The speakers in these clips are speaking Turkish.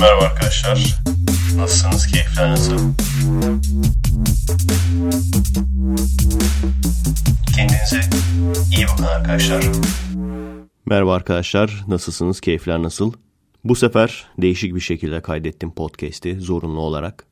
Merhaba arkadaşlar. Nasılsınız? Keyifler nasıl? Kendinize iyi bakın arkadaşlar. Merhaba arkadaşlar. Nasılsınız? Keyifler nasıl? Bu sefer değişik bir şekilde kaydettim podcast'i zorunlu olarak.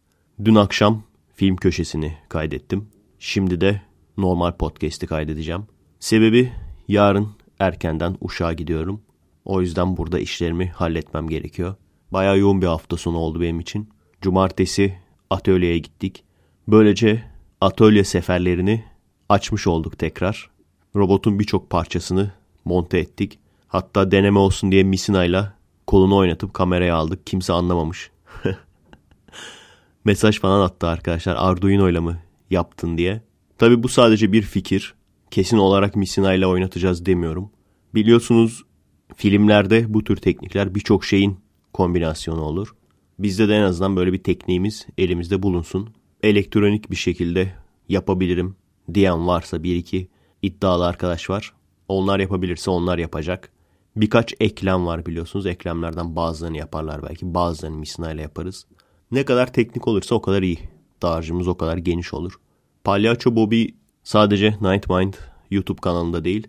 Dün akşam film köşesini kaydettim. Şimdi de normal podcast'i kaydedeceğim. Sebebi yarın erkenden uşağa gidiyorum. O yüzden burada işlerimi halletmem gerekiyor. Baya yoğun bir hafta sonu oldu benim için. Cumartesi atölyeye gittik. Böylece atölye seferlerini açmış olduk tekrar. Robotun birçok parçasını monte ettik. Hatta deneme olsun diye Misina'yla kolunu oynatıp kameraya aldık. Kimse anlamamış. Mesaj falan attı arkadaşlar. Arduino ile mı yaptın diye. Tabi bu sadece bir fikir. Kesin olarak Misina ile oynatacağız demiyorum. Biliyorsunuz filmlerde bu tür teknikler birçok şeyin kombinasyonu olur. Bizde de en azından böyle bir tekniğimiz elimizde bulunsun. Elektronik bir şekilde yapabilirim diyen varsa bir iki iddialı arkadaş var. Onlar yapabilirse onlar yapacak. Birkaç eklem var biliyorsunuz. Eklemlerden bazılarını yaparlar belki. Bazılarını Misina ile yaparız. Ne kadar teknik olursa o kadar iyi. Dağarcığımız o kadar geniş olur. Palyaço Bobby sadece Nightmind YouTube kanalında değil.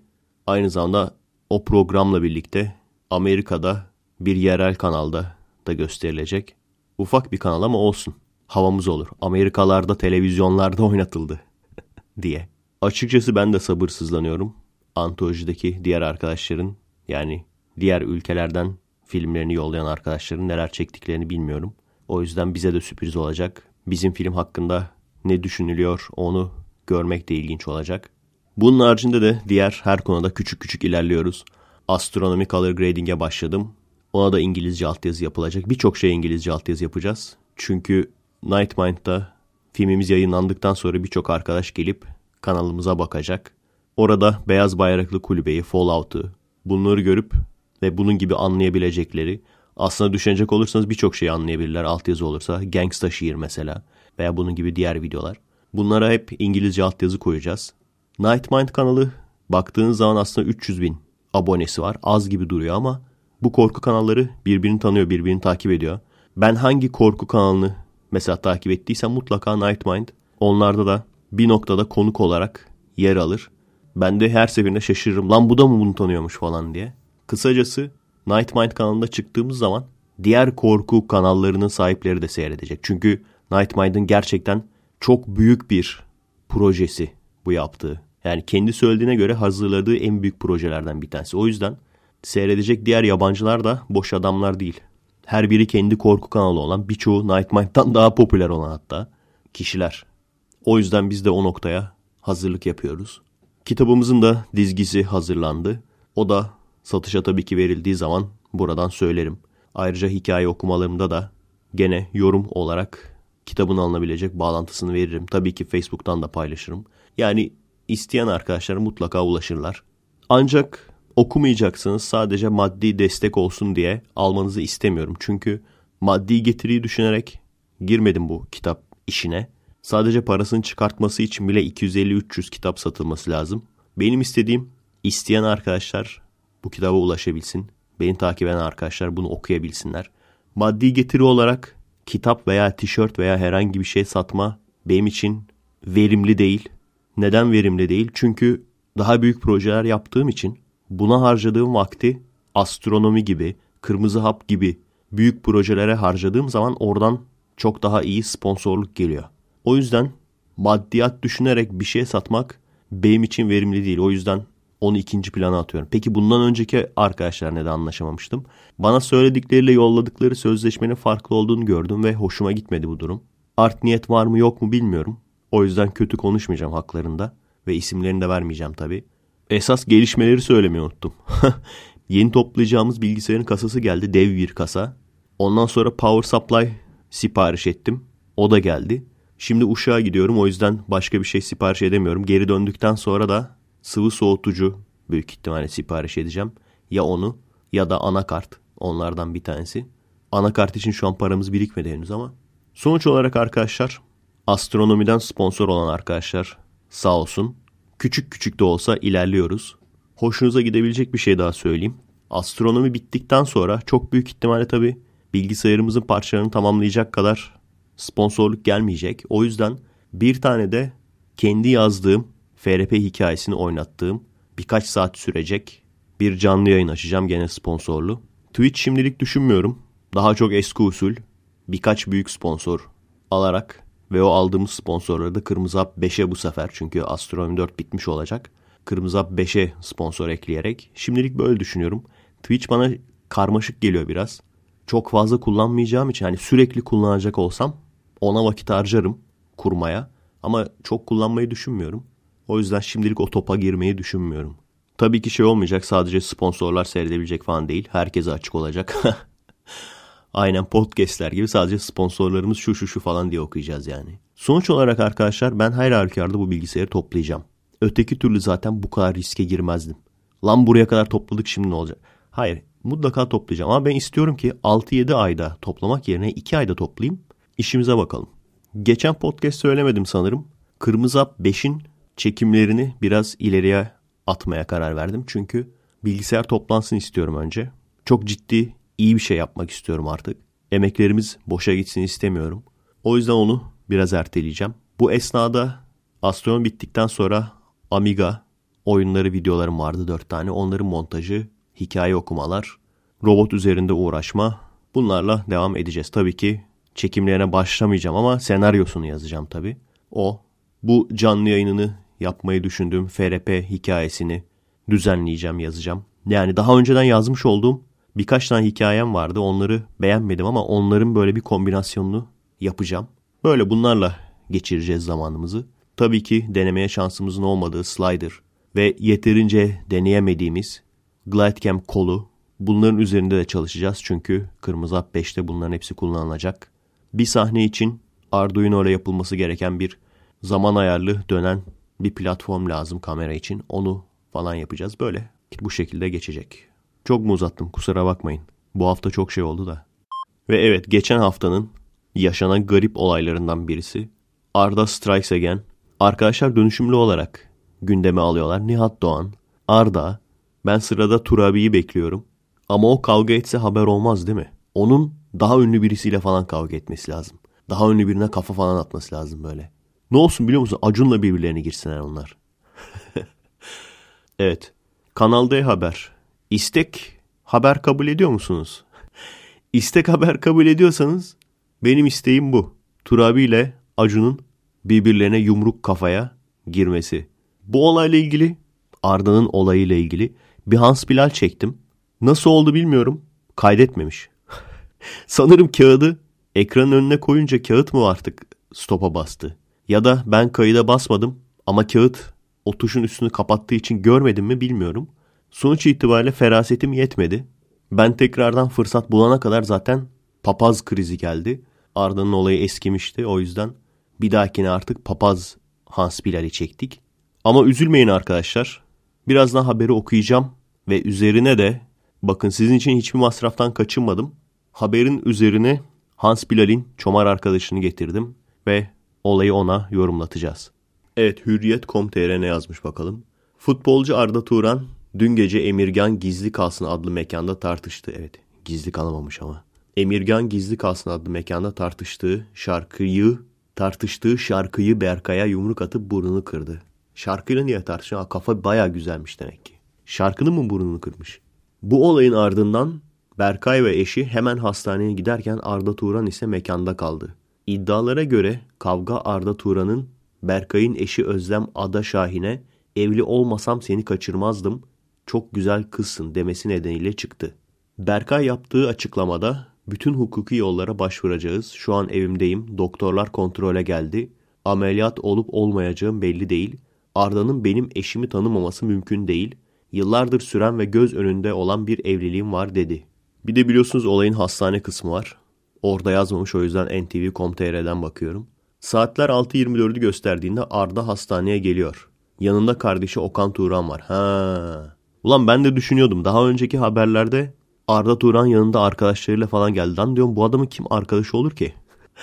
Aynı zamanda o programla birlikte Amerika'da bir yerel kanalda da gösterilecek. Ufak bir kanal ama olsun. Havamız olur. Amerikalarda televizyonlarda oynatıldı diye. Açıkçası ben de sabırsızlanıyorum. Antolojideki diğer arkadaşların yani diğer ülkelerden filmlerini yollayan arkadaşların neler çektiklerini bilmiyorum. O yüzden bize de sürpriz olacak. Bizim film hakkında ne düşünülüyor onu görmek de ilginç olacak. Bunun haricinde de diğer her konuda küçük küçük ilerliyoruz. Astronomi color grading'e başladım. Ona da İngilizce altyazı yapılacak. Birçok şey İngilizce altyazı yapacağız. Çünkü Nightmind'da filmimiz yayınlandıktan sonra birçok arkadaş gelip kanalımıza bakacak. Orada Beyaz Bayraklı Kulübeyi, Fallout'u bunları görüp ve bunun gibi anlayabilecekleri aslında düşünecek olursanız birçok şeyi anlayabilirler altyazı olursa. Gangsta şiir mesela veya bunun gibi diğer videolar. Bunlara hep İngilizce altyazı koyacağız. Nightmind kanalı baktığınız zaman aslında 300 bin abonesi var. Az gibi duruyor ama bu korku kanalları birbirini tanıyor, birbirini takip ediyor. Ben hangi korku kanalını mesela takip ettiysem mutlaka Nightmind. Onlarda da bir noktada konuk olarak yer alır. Ben de her seferinde şaşırırım. Lan bu da mı bunu tanıyormuş falan diye. Kısacası Nightmind kanalında çıktığımız zaman diğer korku kanallarının sahipleri de seyredecek. Çünkü Nightmind'ın gerçekten çok büyük bir projesi bu yaptığı. Yani kendi söylediğine göre hazırladığı en büyük projelerden bir tanesi. O yüzden seyredecek diğer yabancılar da boş adamlar değil. Her biri kendi korku kanalı olan, birçoğu Nightmind'dan daha popüler olan hatta kişiler. O yüzden biz de o noktaya hazırlık yapıyoruz. Kitabımızın da dizgisi hazırlandı. O da satışa tabii ki verildiği zaman buradan söylerim. Ayrıca hikaye okumalarımda da gene yorum olarak kitabın alınabilecek bağlantısını veririm. Tabii ki Facebook'tan da paylaşırım. Yani isteyen arkadaşlar mutlaka ulaşırlar. Ancak okumayacaksınız sadece maddi destek olsun diye almanızı istemiyorum. Çünkü maddi getiriyi düşünerek girmedim bu kitap işine. Sadece parasını çıkartması için bile 250-300 kitap satılması lazım. Benim istediğim isteyen arkadaşlar bu kitaba ulaşabilsin. Beni takip eden arkadaşlar bunu okuyabilsinler. Maddi getiri olarak kitap veya tişört veya herhangi bir şey satma benim için verimli değil. Neden verimli değil? Çünkü daha büyük projeler yaptığım için buna harcadığım vakti astronomi gibi, kırmızı hap gibi büyük projelere harcadığım zaman oradan çok daha iyi sponsorluk geliyor. O yüzden maddiyat düşünerek bir şey satmak benim için verimli değil. O yüzden onu ikinci plana atıyorum. Peki bundan önceki arkadaşlar neden anlaşamamıştım? Bana söyledikleriyle yolladıkları sözleşmenin farklı olduğunu gördüm ve hoşuma gitmedi bu durum. Art niyet var mı yok mu bilmiyorum. O yüzden kötü konuşmayacağım haklarında ve isimlerini de vermeyeceğim tabii. Esas gelişmeleri söylemeyi unuttum. Yeni toplayacağımız bilgisayarın kasası geldi. Dev bir kasa. Ondan sonra power supply sipariş ettim. O da geldi. Şimdi uşağa gidiyorum o yüzden başka bir şey sipariş edemiyorum. Geri döndükten sonra da sıvı soğutucu büyük ihtimalle sipariş edeceğim. Ya onu ya da anakart onlardan bir tanesi. Anakart için şu an paramız birikmedi henüz ama. Sonuç olarak arkadaşlar astronomiden sponsor olan arkadaşlar sağ olsun. Küçük küçük de olsa ilerliyoruz. Hoşunuza gidebilecek bir şey daha söyleyeyim. Astronomi bittikten sonra çok büyük ihtimalle tabii bilgisayarımızın parçalarını tamamlayacak kadar sponsorluk gelmeyecek. O yüzden bir tane de kendi yazdığım FRP hikayesini oynattığım birkaç saat sürecek bir canlı yayın açacağım gene sponsorlu. Twitch şimdilik düşünmüyorum. Daha çok eski usul birkaç büyük sponsor alarak ve o aldığımız sponsorları da Kırmızı Hap 5'e bu sefer çünkü Astronomi 4 bitmiş olacak. Kırmızı Hap 5'e sponsor ekleyerek. Şimdilik böyle düşünüyorum. Twitch bana karmaşık geliyor biraz. Çok fazla kullanmayacağım için hani sürekli kullanacak olsam ona vakit harcarım kurmaya. Ama çok kullanmayı düşünmüyorum. O yüzden şimdilik o topa girmeyi düşünmüyorum. Tabii ki şey olmayacak sadece sponsorlar seyredebilecek falan değil. Herkese açık olacak. Aynen podcastler gibi sadece sponsorlarımız şu şu şu falan diye okuyacağız yani. Sonuç olarak arkadaşlar ben her halükarda bu bilgisayarı toplayacağım. Öteki türlü zaten bu kadar riske girmezdim. Lan buraya kadar topladık şimdi ne olacak? Hayır mutlaka toplayacağım ama ben istiyorum ki 6-7 ayda toplamak yerine 2 ayda toplayayım. İşimize bakalım. Geçen podcast söylemedim sanırım. Kırmızı Hap 5'in çekimlerini biraz ileriye atmaya karar verdim. Çünkü bilgisayar toplansın istiyorum önce. Çok ciddi iyi bir şey yapmak istiyorum artık. Emeklerimiz boşa gitsin istemiyorum. O yüzden onu biraz erteleyeceğim. Bu esnada Astronom bittikten sonra Amiga oyunları videolarım vardı dört tane. Onların montajı, hikaye okumalar, robot üzerinde uğraşma bunlarla devam edeceğiz. Tabii ki çekimlerine başlamayacağım ama senaryosunu yazacağım tabii. O bu canlı yayınını yapmayı düşündüğüm FRP hikayesini düzenleyeceğim, yazacağım. Yani daha önceden yazmış olduğum birkaç tane hikayem vardı. Onları beğenmedim ama onların böyle bir kombinasyonunu yapacağım. Böyle bunlarla geçireceğiz zamanımızı. Tabii ki denemeye şansımızın olmadığı Slider ve yeterince deneyemediğimiz Glidecam kolu bunların üzerinde de çalışacağız. Çünkü Kırmızı Hap 5'te bunların hepsi kullanılacak. Bir sahne için Arduino ile yapılması gereken bir zaman ayarlı dönen bir platform lazım kamera için. Onu falan yapacağız. Böyle bu şekilde geçecek. Çok mu uzattım kusura bakmayın. Bu hafta çok şey oldu da. Ve evet geçen haftanın yaşanan garip olaylarından birisi. Arda Strikes Again. Arkadaşlar dönüşümlü olarak gündeme alıyorlar. Nihat Doğan, Arda. Ben sırada Turabi'yi bekliyorum. Ama o kavga etse haber olmaz değil mi? Onun daha ünlü birisiyle falan kavga etmesi lazım. Daha ünlü birine kafa falan atması lazım böyle. Ne olsun biliyor musun? Acun'la birbirlerine girsinler onlar. evet. Kanal D Haber. İstek haber kabul ediyor musunuz? İstek haber kabul ediyorsanız benim isteğim bu. Turabi ile Acun'un birbirlerine yumruk kafaya girmesi. Bu olayla ilgili Arda'nın olayıyla ilgili bir Hans Bilal çektim. Nasıl oldu bilmiyorum. Kaydetmemiş. Sanırım kağıdı ekranın önüne koyunca kağıt mı artık stopa bastı? Ya da ben kayıda basmadım ama kağıt o tuşun üstünü kapattığı için görmedim mi bilmiyorum. Sonuç itibariyle ferasetim yetmedi. Ben tekrardan fırsat bulana kadar zaten papaz krizi geldi. Arda'nın olayı eskimişti. O yüzden bir dahakine artık papaz Hans Bilal'i çektik. Ama üzülmeyin arkadaşlar. Birazdan haberi okuyacağım ve üzerine de bakın sizin için hiçbir masraftan kaçınmadım. Haberin üzerine Hans Bilal'in çomar arkadaşını getirdim ve olayı ona yorumlatacağız. Evet Hürriyet.com.tr ne yazmış bakalım. Futbolcu Arda Turan dün gece Emirgan Gizli Kalsın adlı mekanda tartıştı. Evet gizli kalamamış ama. Emirgan Gizli Kalsın adlı mekanda tartıştığı şarkıyı tartıştığı şarkıyı Berkay'a yumruk atıp burnunu kırdı. Şarkıyla niye tartışıyor? Kafa baya güzelmiş demek ki. Şarkının mı burnunu kırmış? Bu olayın ardından Berkay ve eşi hemen hastaneye giderken Arda Turan ise mekanda kaldı. İddialara göre kavga Arda Turan'ın Berkay'ın eşi Özlem Ada Şahin'e evli olmasam seni kaçırmazdım, çok güzel kızsın demesi nedeniyle çıktı. Berkay yaptığı açıklamada bütün hukuki yollara başvuracağız. Şu an evimdeyim. Doktorlar kontrole geldi. Ameliyat olup olmayacağım belli değil. Arda'nın benim eşimi tanımaması mümkün değil. Yıllardır süren ve göz önünde olan bir evliliğim var dedi. Bir de biliyorsunuz olayın hastane kısmı var. Orada yazmamış o yüzden ntv.com.tr'den bakıyorum. Saatler 6.24'ü gösterdiğinde Arda hastaneye geliyor. Yanında kardeşi Okan Turan var. Ha. Ulan ben de düşünüyordum. Daha önceki haberlerde Arda Turan yanında arkadaşlarıyla falan geldi. Lan diyorum bu adamın kim arkadaşı olur ki?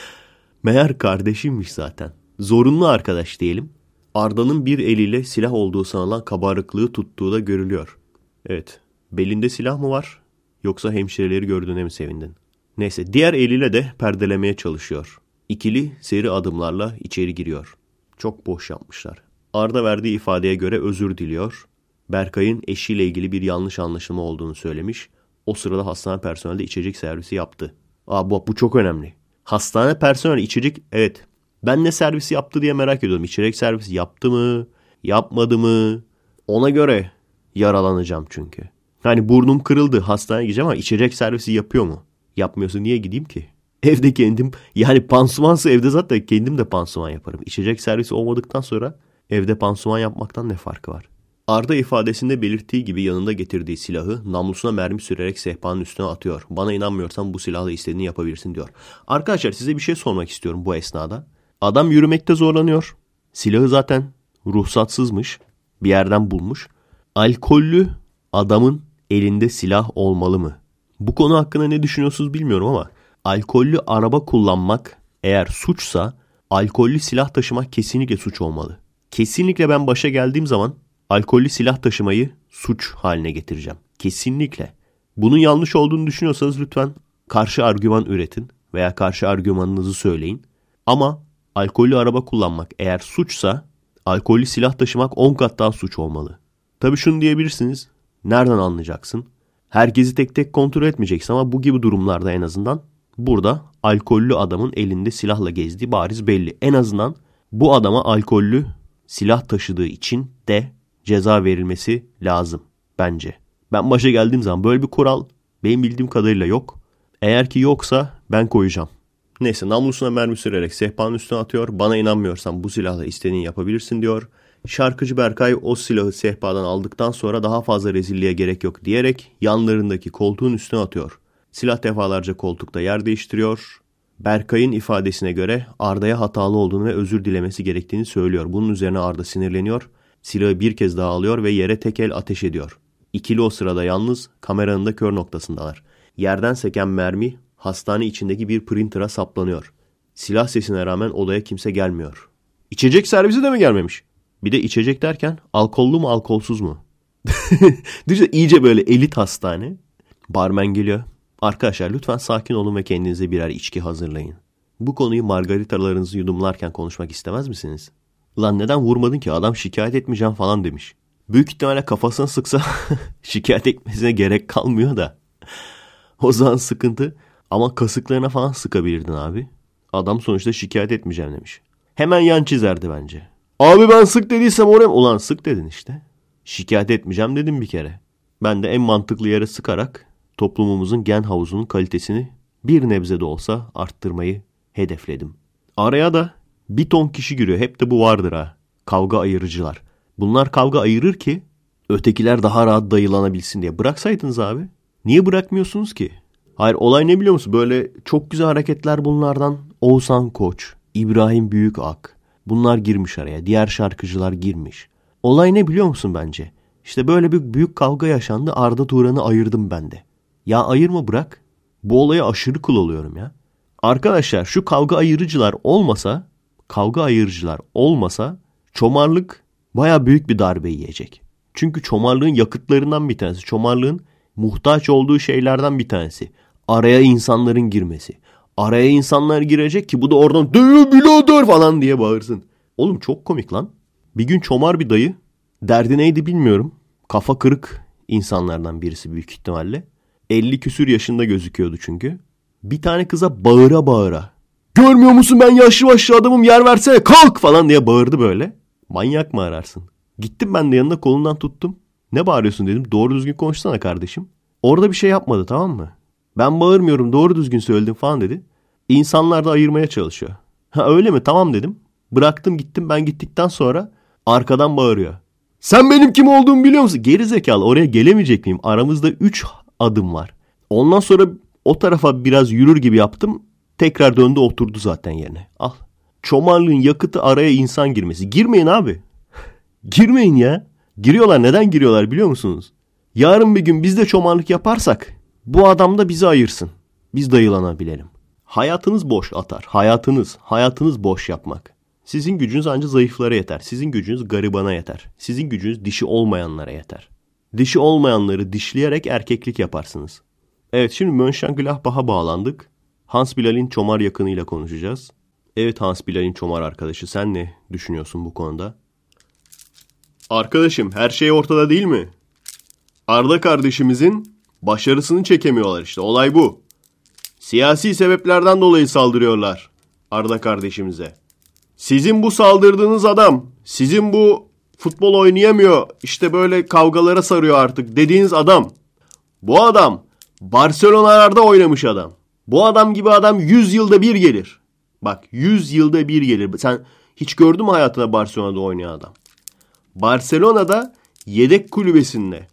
Meğer kardeşiymiş zaten. Zorunlu arkadaş diyelim. Arda'nın bir eliyle silah olduğu sanılan kabarıklığı tuttuğu da görülüyor. Evet. Belinde silah mı var? Yoksa hemşireleri gördüğüne mi sevindin? Neyse diğer eliyle de perdelemeye çalışıyor. İkili seri adımlarla içeri giriyor. Çok boş yapmışlar. Arda verdiği ifadeye göre özür diliyor. Berkay'ın eşiyle ilgili bir yanlış anlaşılma olduğunu söylemiş. O sırada hastane personeli de içecek servisi yaptı. Aa bu, bu çok önemli. Hastane personeli içecek evet. Ben ne servisi yaptı diye merak ediyorum. İçecek servisi yaptı mı? Yapmadı mı? Ona göre yaralanacağım çünkü. Hani burnum kırıldı hastaneye gideceğim ama içecek servisi yapıyor mu? Yapmıyorsa niye gideyim ki? Evde kendim yani pansumansa evde zaten kendim de pansuman yaparım. İçecek servisi olmadıktan sonra evde pansuman yapmaktan ne farkı var? Arda ifadesinde belirttiği gibi yanında getirdiği silahı namlusuna mermi sürerek sehpanın üstüne atıyor. Bana inanmıyorsan bu silahla istediğini yapabilirsin diyor. Arkadaşlar size bir şey sormak istiyorum bu esnada. Adam yürümekte zorlanıyor. Silahı zaten ruhsatsızmış. Bir yerden bulmuş. Alkollü adamın elinde silah olmalı mı? Bu konu hakkında ne düşünüyorsunuz bilmiyorum ama alkollü araba kullanmak eğer suçsa alkollü silah taşımak kesinlikle suç olmalı. Kesinlikle ben başa geldiğim zaman alkollü silah taşımayı suç haline getireceğim. Kesinlikle. Bunun yanlış olduğunu düşünüyorsanız lütfen karşı argüman üretin veya karşı argümanınızı söyleyin. Ama alkollü araba kullanmak eğer suçsa alkollü silah taşımak 10 kat daha suç olmalı. Tabii şunu diyebilirsiniz. Nereden anlayacaksın? Herkesi tek tek kontrol etmeyeceksin ama bu gibi durumlarda en azından burada alkollü adamın elinde silahla gezdiği bariz belli. En azından bu adama alkollü silah taşıdığı için de ceza verilmesi lazım bence. Ben başa geldiğim zaman böyle bir kural benim bildiğim kadarıyla yok. Eğer ki yoksa ben koyacağım. Neyse namlusuna mermi sürerek sehpanın üstüne atıyor. Bana inanmıyorsan bu silahla istediğini yapabilirsin diyor. Şarkıcı Berkay o silahı sehpadan aldıktan sonra daha fazla rezilliğe gerek yok diyerek yanlarındaki koltuğun üstüne atıyor. Silah defalarca koltukta yer değiştiriyor. Berkay'ın ifadesine göre Arda'ya hatalı olduğunu ve özür dilemesi gerektiğini söylüyor. Bunun üzerine Arda sinirleniyor. Silahı bir kez daha alıyor ve yere tekel ateş ediyor. İkili o sırada yalnız kameranın da kör noktasındalar. Yerden seken mermi hastane içindeki bir printer'a saplanıyor. Silah sesine rağmen odaya kimse gelmiyor. İçecek servisi de mi gelmemiş? Bir de içecek derken alkollü mu alkolsuz mu? Düşünsene iyice böyle elit hastane. Barmen geliyor. Arkadaşlar lütfen sakin olun ve kendinize birer içki hazırlayın. Bu konuyu margaritalarınızı yudumlarken konuşmak istemez misiniz? Lan neden vurmadın ki adam şikayet etmeyeceğim falan demiş. Büyük ihtimalle kafasına sıksa şikayet etmesine gerek kalmıyor da. o zaman sıkıntı. Ama kasıklarına falan sıkabilirdin abi. Adam sonuçta şikayet etmeyeceğim demiş. Hemen yan çizerdi bence. Abi ben sık dediysem oraya Ulan sık dedin işte. Şikayet etmeyeceğim dedim bir kere. Ben de en mantıklı yere sıkarak toplumumuzun gen havuzunun kalitesini bir nebze de olsa arttırmayı hedefledim. Araya da bir ton kişi giriyor. Hep de bu vardır ha. Kavga ayırıcılar. Bunlar kavga ayırır ki ötekiler daha rahat dayılanabilsin diye. Bıraksaydınız abi. Niye bırakmıyorsunuz ki? Hayır olay ne biliyor musun? Böyle çok güzel hareketler bunlardan. Oğuzhan Koç, İbrahim Büyükak. Bunlar girmiş araya. Diğer şarkıcılar girmiş. Olay ne biliyor musun bence? İşte böyle bir büyük kavga yaşandı. Arda Turan'ı ayırdım ben de. Ya ayırma bırak. Bu olaya aşırı kul oluyorum ya. Arkadaşlar şu kavga ayırıcılar olmasa, kavga ayırıcılar olmasa çomarlık baya büyük bir darbe yiyecek. Çünkü çomarlığın yakıtlarından bir tanesi. Çomarlığın muhtaç olduğu şeylerden bir tanesi. Araya insanların girmesi. Araya insanlar girecek ki bu da oradan dayı birader falan diye bağırsın. Oğlum çok komik lan. Bir gün çomar bir dayı. Derdi neydi bilmiyorum. Kafa kırık insanlardan birisi büyük ihtimalle. 50 küsür yaşında gözüküyordu çünkü. Bir tane kıza bağıra bağıra. Görmüyor musun ben yaşlı başlı adamım yer versene kalk falan diye bağırdı böyle. Manyak mı ararsın? Gittim ben de yanında kolundan tuttum. Ne bağırıyorsun dedim. Doğru düzgün konuşsana kardeşim. Orada bir şey yapmadı tamam mı? Ben bağırmıyorum doğru düzgün söyledim falan dedi. İnsanlar da ayırmaya çalışıyor. Ha öyle mi tamam dedim. Bıraktım gittim ben gittikten sonra arkadan bağırıyor. Sen benim kim olduğumu biliyor musun? Geri zekalı oraya gelemeyecek miyim? Aramızda 3 adım var. Ondan sonra o tarafa biraz yürür gibi yaptım. Tekrar döndü oturdu zaten yerine. Al. Çomarlığın yakıtı araya insan girmesi. Girmeyin abi. Girmeyin ya. Giriyorlar. Neden giriyorlar biliyor musunuz? Yarın bir gün biz de çomarlık yaparsak bu adam da bizi ayırsın. Biz dayılanabilelim. Hayatınız boş atar. Hayatınız, hayatınız boş yapmak. Sizin gücünüz ancak zayıflara yeter. Sizin gücünüz garibana yeter. Sizin gücünüz dişi olmayanlara yeter. Dişi olmayanları dişleyerek erkeklik yaparsınız. Evet şimdi Mönchengladbach'a bağlandık. Hans Bilal'in Çomar yakınıyla konuşacağız. Evet Hans Bilal'in Çomar arkadaşı sen ne düşünüyorsun bu konuda? Arkadaşım her şey ortada değil mi? Arda kardeşimizin başarısını çekemiyorlar işte olay bu. Siyasi sebeplerden dolayı saldırıyorlar Arda kardeşimize. Sizin bu saldırdığınız adam, sizin bu futbol oynayamıyor, işte böyle kavgalara sarıyor artık dediğiniz adam. Bu adam Barcelona'larda oynamış adam. Bu adam gibi adam 100 yılda bir gelir. Bak 100 yılda bir gelir. Sen hiç gördün mü hayatında Barcelona'da oynayan adam? Barcelona'da yedek kulübesinde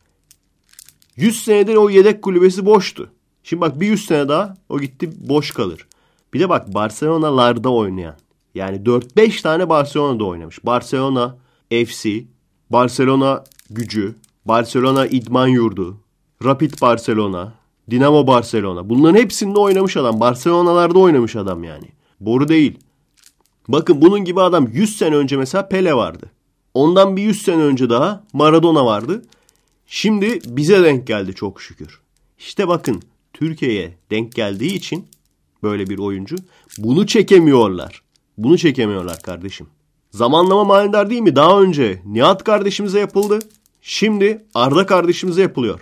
100 senedir o yedek kulübesi boştu. Şimdi bak bir 100 sene daha o gitti boş kalır. Bir de bak Barcelona'larda oynayan. Yani 4-5 tane Barcelona'da oynamış. Barcelona FC, Barcelona gücü, Barcelona idman yurdu, Rapid Barcelona, Dinamo Barcelona. Bunların hepsinde oynamış adam. Barcelona'larda oynamış adam yani. Boru değil. Bakın bunun gibi adam 100 sene önce mesela Pele vardı. Ondan bir 100 sene önce daha Maradona vardı. Şimdi bize denk geldi çok şükür. İşte bakın Türkiye'ye denk geldiği için böyle bir oyuncu bunu çekemiyorlar. Bunu çekemiyorlar kardeşim. Zamanlama manidar değil mi? Daha önce Nihat kardeşimize yapıldı. Şimdi Arda kardeşimize yapılıyor.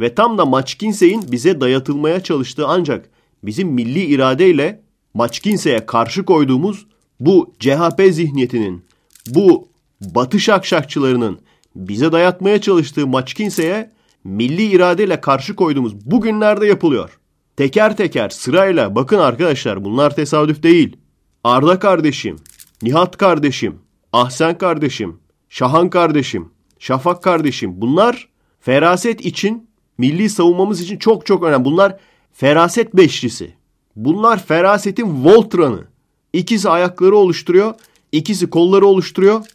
Ve tam da Maçkinse'in bize dayatılmaya çalıştığı ancak bizim milli iradeyle Maçkinse'ye karşı koyduğumuz bu CHP zihniyetinin, bu Batı şakşakçılarının bize dayatmaya çalıştığı Maçkinse'ye milli iradeyle karşı koyduğumuz bugünlerde yapılıyor. Teker teker sırayla bakın arkadaşlar bunlar tesadüf değil. Arda kardeşim, Nihat kardeşim, Ahsen kardeşim, Şahan kardeşim, Şafak kardeşim bunlar feraset için, milli savunmamız için çok çok önemli. Bunlar feraset beşlisi. Bunlar ferasetin Voltran'ı. İkisi ayakları oluşturuyor, ikisi kolları oluşturuyor,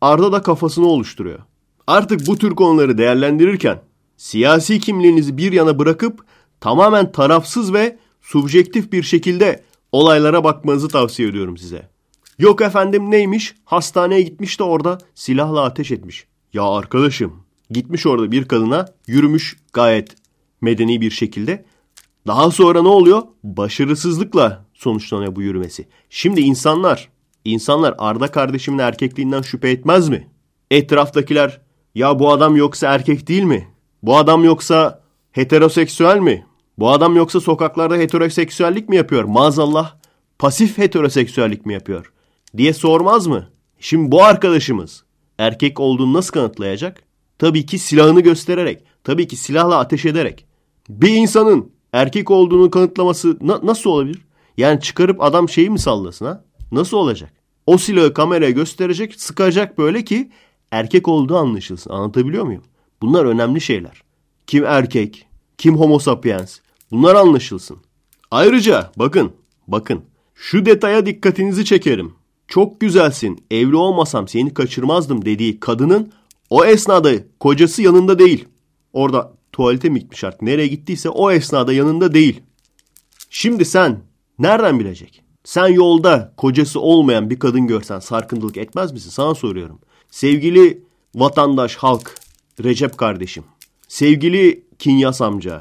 Arda da kafasını oluşturuyor. Artık bu tür konuları değerlendirirken siyasi kimliğinizi bir yana bırakıp tamamen tarafsız ve subjektif bir şekilde olaylara bakmanızı tavsiye ediyorum size. Yok efendim neymiş? Hastaneye gitmiş de orada silahla ateş etmiş. Ya arkadaşım gitmiş orada bir kadına yürümüş gayet medeni bir şekilde. Daha sonra ne oluyor? Başarısızlıkla sonuçlanıyor bu yürümesi. Şimdi insanlar, insanlar Arda kardeşimin erkekliğinden şüphe etmez mi? Etraftakiler ya bu adam yoksa erkek değil mi? Bu adam yoksa heteroseksüel mi? Bu adam yoksa sokaklarda heteroseksüellik mi yapıyor? Maazallah pasif heteroseksüellik mi yapıyor? Diye sormaz mı? Şimdi bu arkadaşımız erkek olduğunu nasıl kanıtlayacak? Tabii ki silahını göstererek, tabii ki silahla ateş ederek. Bir insanın erkek olduğunu kanıtlaması na nasıl olabilir? Yani çıkarıp adam şeyi mi sallasın ha? Nasıl olacak? O silahı kameraya gösterecek, sıkacak böyle ki erkek olduğu anlaşılsın. Anlatabiliyor muyum? Bunlar önemli şeyler. Kim erkek, kim homo sapiens bunlar anlaşılsın. Ayrıca bakın, bakın şu detaya dikkatinizi çekerim. Çok güzelsin, evli olmasam seni kaçırmazdım dediği kadının o esnada kocası yanında değil. Orada tuvalete mi gitmiş artık nereye gittiyse o esnada yanında değil. Şimdi sen nereden bilecek? Sen yolda kocası olmayan bir kadın görsen sarkıntılık etmez misin? Sana soruyorum. Sevgili vatandaş, halk, Recep kardeşim, sevgili Kinyas amca,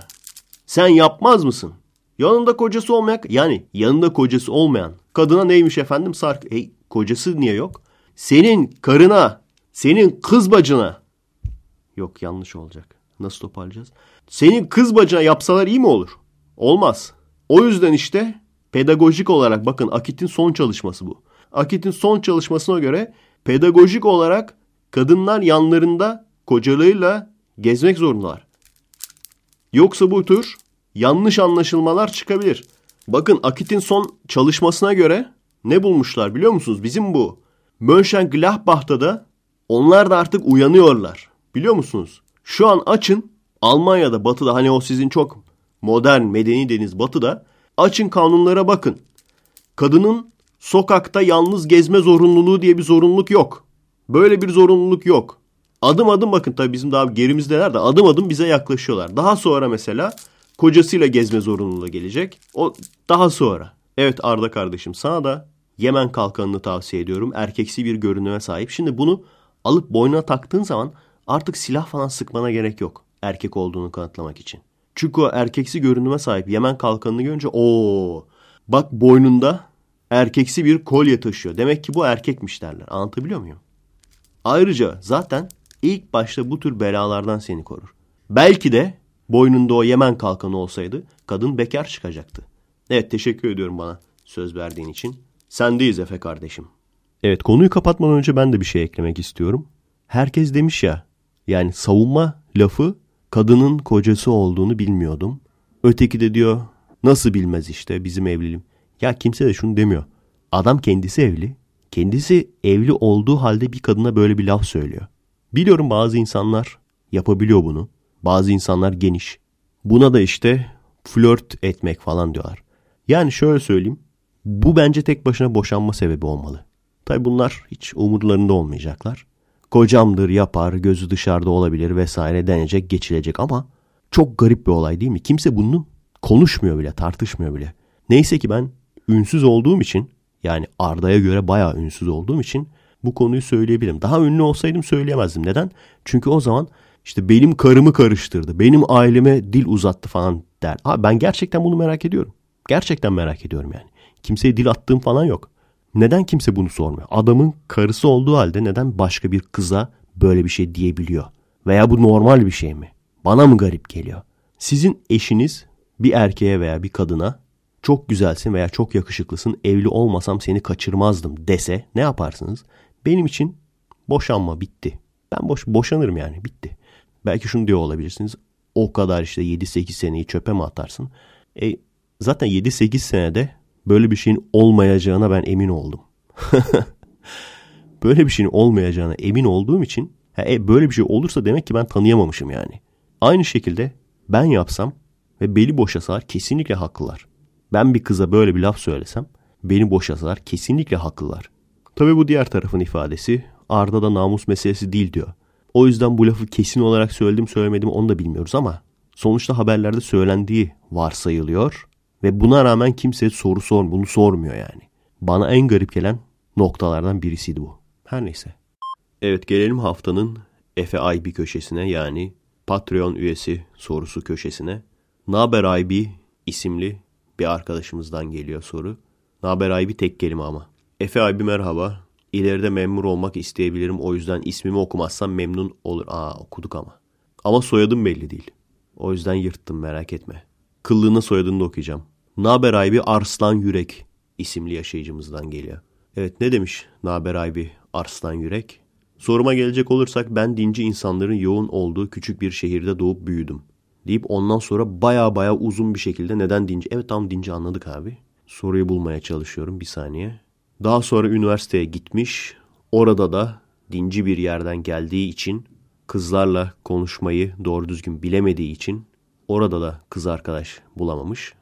sen yapmaz mısın? Yanında kocası olmayan, yani yanında kocası olmayan kadına neymiş efendim sark? Hey, kocası niye yok? Senin karına, senin kız bacına, yok yanlış olacak. Nasıl toparlayacağız? Senin kız bacına yapsalar iyi mi olur? Olmaz. O yüzden işte pedagojik olarak bakın Akit'in son çalışması bu. Akit'in son çalışmasına göre pedagojik olarak kadınlar yanlarında kocalarıyla gezmek zorundalar. Yoksa bu tür yanlış anlaşılmalar çıkabilir. Bakın Akit'in son çalışmasına göre ne bulmuşlar biliyor musunuz? Bizim bu Mönchengladbach'ta da onlar da artık uyanıyorlar. Biliyor musunuz? Şu an açın Almanya'da batıda hani o sizin çok modern medeni deniz batıda açın kanunlara bakın. Kadının sokakta yalnız gezme zorunluluğu diye bir zorunluluk yok. Böyle bir zorunluluk yok. Adım adım bakın tabii bizim daha gerimizdeler de adım adım bize yaklaşıyorlar. Daha sonra mesela kocasıyla gezme zorunluluğu gelecek. O daha sonra. Evet Arda kardeşim sana da Yemen kalkanını tavsiye ediyorum. Erkeksi bir görünüme sahip. Şimdi bunu alıp boynuna taktığın zaman artık silah falan sıkmana gerek yok. Erkek olduğunu kanıtlamak için. Çünkü o erkeksi görünüme sahip Yemen kalkanını görünce o bak boynunda erkeksi bir kolye taşıyor. Demek ki bu erkekmiş derler. Anlatabiliyor muyum? Ayrıca zaten ilk başta bu tür belalardan seni korur. Belki de boynunda o Yemen kalkanı olsaydı kadın bekar çıkacaktı. Evet teşekkür ediyorum bana söz verdiğin için. Sendeyiz Efe kardeşim. Evet konuyu kapatmadan önce ben de bir şey eklemek istiyorum. Herkes demiş ya yani savunma lafı kadının kocası olduğunu bilmiyordum. Öteki de diyor nasıl bilmez işte bizim evliliğim. Ya kimse de şunu demiyor. Adam kendisi evli. Kendisi evli olduğu halde bir kadına böyle bir laf söylüyor. Biliyorum bazı insanlar yapabiliyor bunu. Bazı insanlar geniş. Buna da işte flört etmek falan diyorlar. Yani şöyle söyleyeyim. Bu bence tek başına boşanma sebebi olmalı. Tabi bunlar hiç umurlarında olmayacaklar. Kocamdır yapar, gözü dışarıda olabilir vesaire denecek, geçilecek ama çok garip bir olay değil mi? Kimse bunu konuşmuyor bile, tartışmıyor bile. Neyse ki ben ünsüz olduğum için yani Arda'ya göre bayağı ünsüz olduğum için bu konuyu söyleyebilirim. Daha ünlü olsaydım söyleyemezdim. Neden? Çünkü o zaman işte benim karımı karıştırdı, benim aileme dil uzattı falan der. Abi ben gerçekten bunu merak ediyorum. Gerçekten merak ediyorum yani. Kimseye dil attığım falan yok. Neden kimse bunu sormuyor? Adamın karısı olduğu halde neden başka bir kıza böyle bir şey diyebiliyor? Veya bu normal bir şey mi? Bana mı garip geliyor? Sizin eşiniz bir erkeğe veya bir kadına çok güzelsin veya çok yakışıklısın evli olmasam seni kaçırmazdım dese ne yaparsınız? Benim için boşanma bitti. Ben boş boşanırım yani bitti. Belki şunu diyor olabilirsiniz. O kadar işte 7-8 seneyi çöpe mi atarsın? E, zaten 7-8 senede böyle bir şeyin olmayacağına ben emin oldum. böyle bir şeyin olmayacağına emin olduğum için e, böyle bir şey olursa demek ki ben tanıyamamışım yani. Aynı şekilde ben yapsam ve beni boşasalar kesinlikle haklılar. Ben bir kıza böyle bir laf söylesem beni boşasalar kesinlikle haklılar. Tabi bu diğer tarafın ifadesi Arda da namus meselesi değil diyor. O yüzden bu lafı kesin olarak söyledim söylemedim onu da bilmiyoruz ama sonuçta haberlerde söylendiği varsayılıyor ve buna rağmen kimse soru sor, bunu sormuyor yani. Bana en garip gelen noktalardan birisiydi bu. Her neyse. Evet gelelim haftanın Efe IB köşesine yani Patreon üyesi sorusu köşesine. Naber IB isimli bir arkadaşımızdan geliyor soru. Naber IB tek kelime ama. Efe IB merhaba. İleride memur olmak isteyebilirim o yüzden ismimi okumazsam memnun olur. Aa okuduk ama. Ama soyadım belli değil. O yüzden yırttım merak etme. Kıllığına soyadını da okuyacağım. Naber Aybi Arslan Yürek isimli yaşayıcımızdan geliyor. Evet ne demiş Naber Aybi Arslan Yürek? Soruma gelecek olursak ben dinci insanların yoğun olduğu küçük bir şehirde doğup büyüdüm. Deyip ondan sonra baya baya uzun bir şekilde neden dinci? Evet tam dinci anladık abi. Soruyu bulmaya çalışıyorum bir saniye. Daha sonra üniversiteye gitmiş. Orada da dinci bir yerden geldiği için kızlarla konuşmayı doğru düzgün bilemediği için orada da kız arkadaş bulamamış.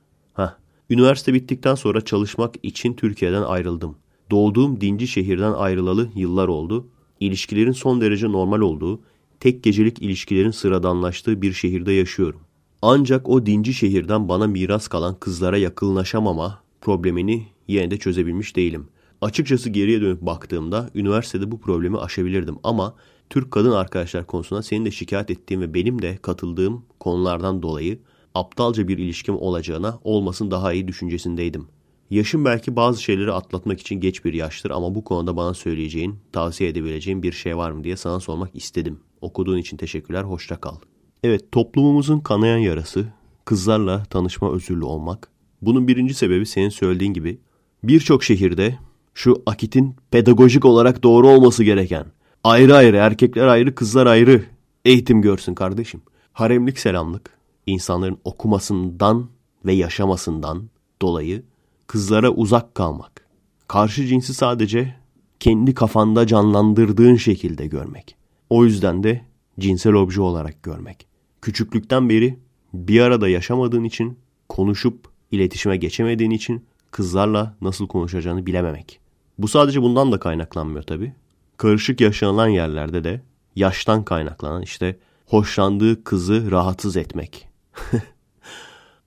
Üniversite bittikten sonra çalışmak için Türkiye'den ayrıldım. Doğduğum dinci şehirden ayrılalı yıllar oldu. İlişkilerin son derece normal olduğu, tek gecelik ilişkilerin sıradanlaştığı bir şehirde yaşıyorum. Ancak o dinci şehirden bana miras kalan kızlara yakınlaşamama problemini yine de çözebilmiş değilim. Açıkçası geriye dönüp baktığımda üniversitede bu problemi aşabilirdim ama Türk kadın arkadaşlar konusunda senin de şikayet ettiğin ve benim de katıldığım konulardan dolayı aptalca bir ilişkim olacağına olmasın daha iyi düşüncesindeydim. Yaşım belki bazı şeyleri atlatmak için geç bir yaştır ama bu konuda bana söyleyeceğin, tavsiye edebileceğin bir şey var mı diye sana sormak istedim. Okuduğun için teşekkürler, hoşça kal. Evet, toplumumuzun kanayan yarası, kızlarla tanışma özürlü olmak. Bunun birinci sebebi senin söylediğin gibi birçok şehirde şu akitin pedagojik olarak doğru olması gereken ayrı ayrı erkekler ayrı kızlar ayrı eğitim görsün kardeşim. Haremlik selamlık insanların okumasından ve yaşamasından dolayı kızlara uzak kalmak. Karşı cinsi sadece kendi kafanda canlandırdığın şekilde görmek. O yüzden de cinsel obje olarak görmek. Küçüklükten beri bir arada yaşamadığın için, konuşup iletişime geçemediğin için kızlarla nasıl konuşacağını bilememek. Bu sadece bundan da kaynaklanmıyor tabii. Karışık yaşanılan yerlerde de yaştan kaynaklanan işte hoşlandığı kızı rahatsız etmek.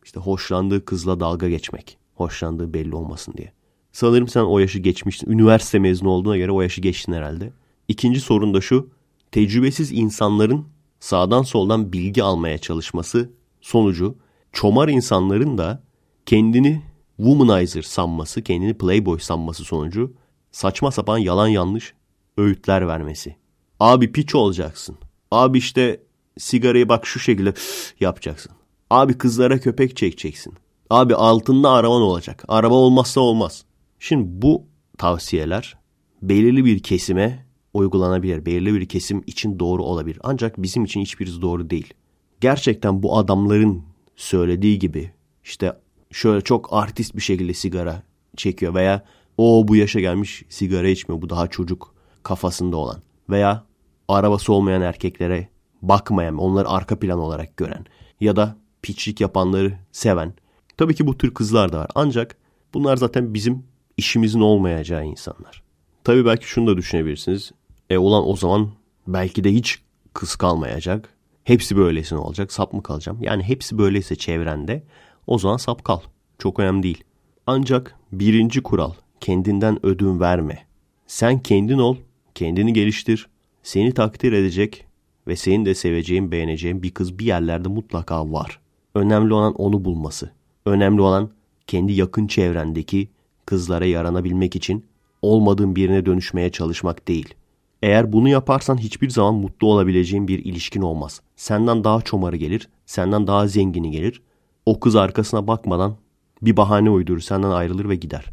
işte hoşlandığı kızla dalga geçmek. Hoşlandığı belli olmasın diye. Sanırım sen o yaşı geçmişsin. Üniversite mezunu olduğuna göre o yaşı geçtin herhalde. İkinci sorun da şu. Tecrübesiz insanların sağdan soldan bilgi almaya çalışması sonucu çomar insanların da kendini womanizer sanması, kendini playboy sanması sonucu saçma sapan yalan yanlış öğütler vermesi. Abi piç olacaksın. Abi işte sigarayı bak şu şekilde yapacaksın. Abi kızlara köpek çekeceksin. Abi altında araban olacak. Araba olmazsa olmaz. Şimdi bu tavsiyeler belirli bir kesime uygulanabilir. Belirli bir kesim için doğru olabilir. Ancak bizim için hiçbirisi doğru değil. Gerçekten bu adamların söylediği gibi işte şöyle çok artist bir şekilde sigara çekiyor veya o bu yaşa gelmiş sigara içmiyor bu daha çocuk kafasında olan veya arabası olmayan erkeklere bakmayan onları arka plan olarak gören ya da piçlik yapanları seven tabii ki bu tür kızlar da var ancak bunlar zaten bizim işimizin olmayacağı insanlar. Tabii belki şunu da düşünebilirsiniz. E ulan o zaman belki de hiç kız kalmayacak. Hepsi böylesine olacak. Sap mı kalacağım? Yani hepsi böyleyse çevrende o zaman sap kal. Çok önemli değil. Ancak birinci kural kendinden ödün verme. Sen kendin ol, kendini geliştir. Seni takdir edecek ve senin de seveceğin, beğeneceğin bir kız bir yerlerde mutlaka var. Önemli olan onu bulması. Önemli olan kendi yakın çevrendeki kızlara yaranabilmek için olmadığın birine dönüşmeye çalışmak değil. Eğer bunu yaparsan hiçbir zaman mutlu olabileceğin bir ilişkin olmaz. Senden daha çomarı gelir, senden daha zengini gelir. O kız arkasına bakmadan bir bahane uydurur, senden ayrılır ve gider.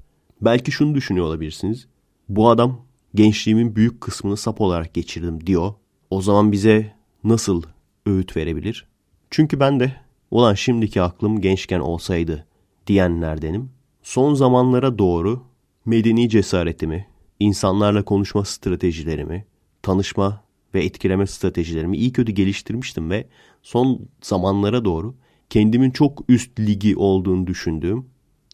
Belki şunu düşünüyor olabilirsiniz. Bu adam gençliğimin büyük kısmını sap olarak geçirdim diyor. O zaman bize nasıl öğüt verebilir? Çünkü ben de ulan şimdiki aklım gençken olsaydı diyenlerdenim. Son zamanlara doğru medeni cesaretimi, insanlarla konuşma stratejilerimi, tanışma ve etkileme stratejilerimi iyi kötü geliştirmiştim ve son zamanlara doğru kendimin çok üst ligi olduğunu düşündüğüm,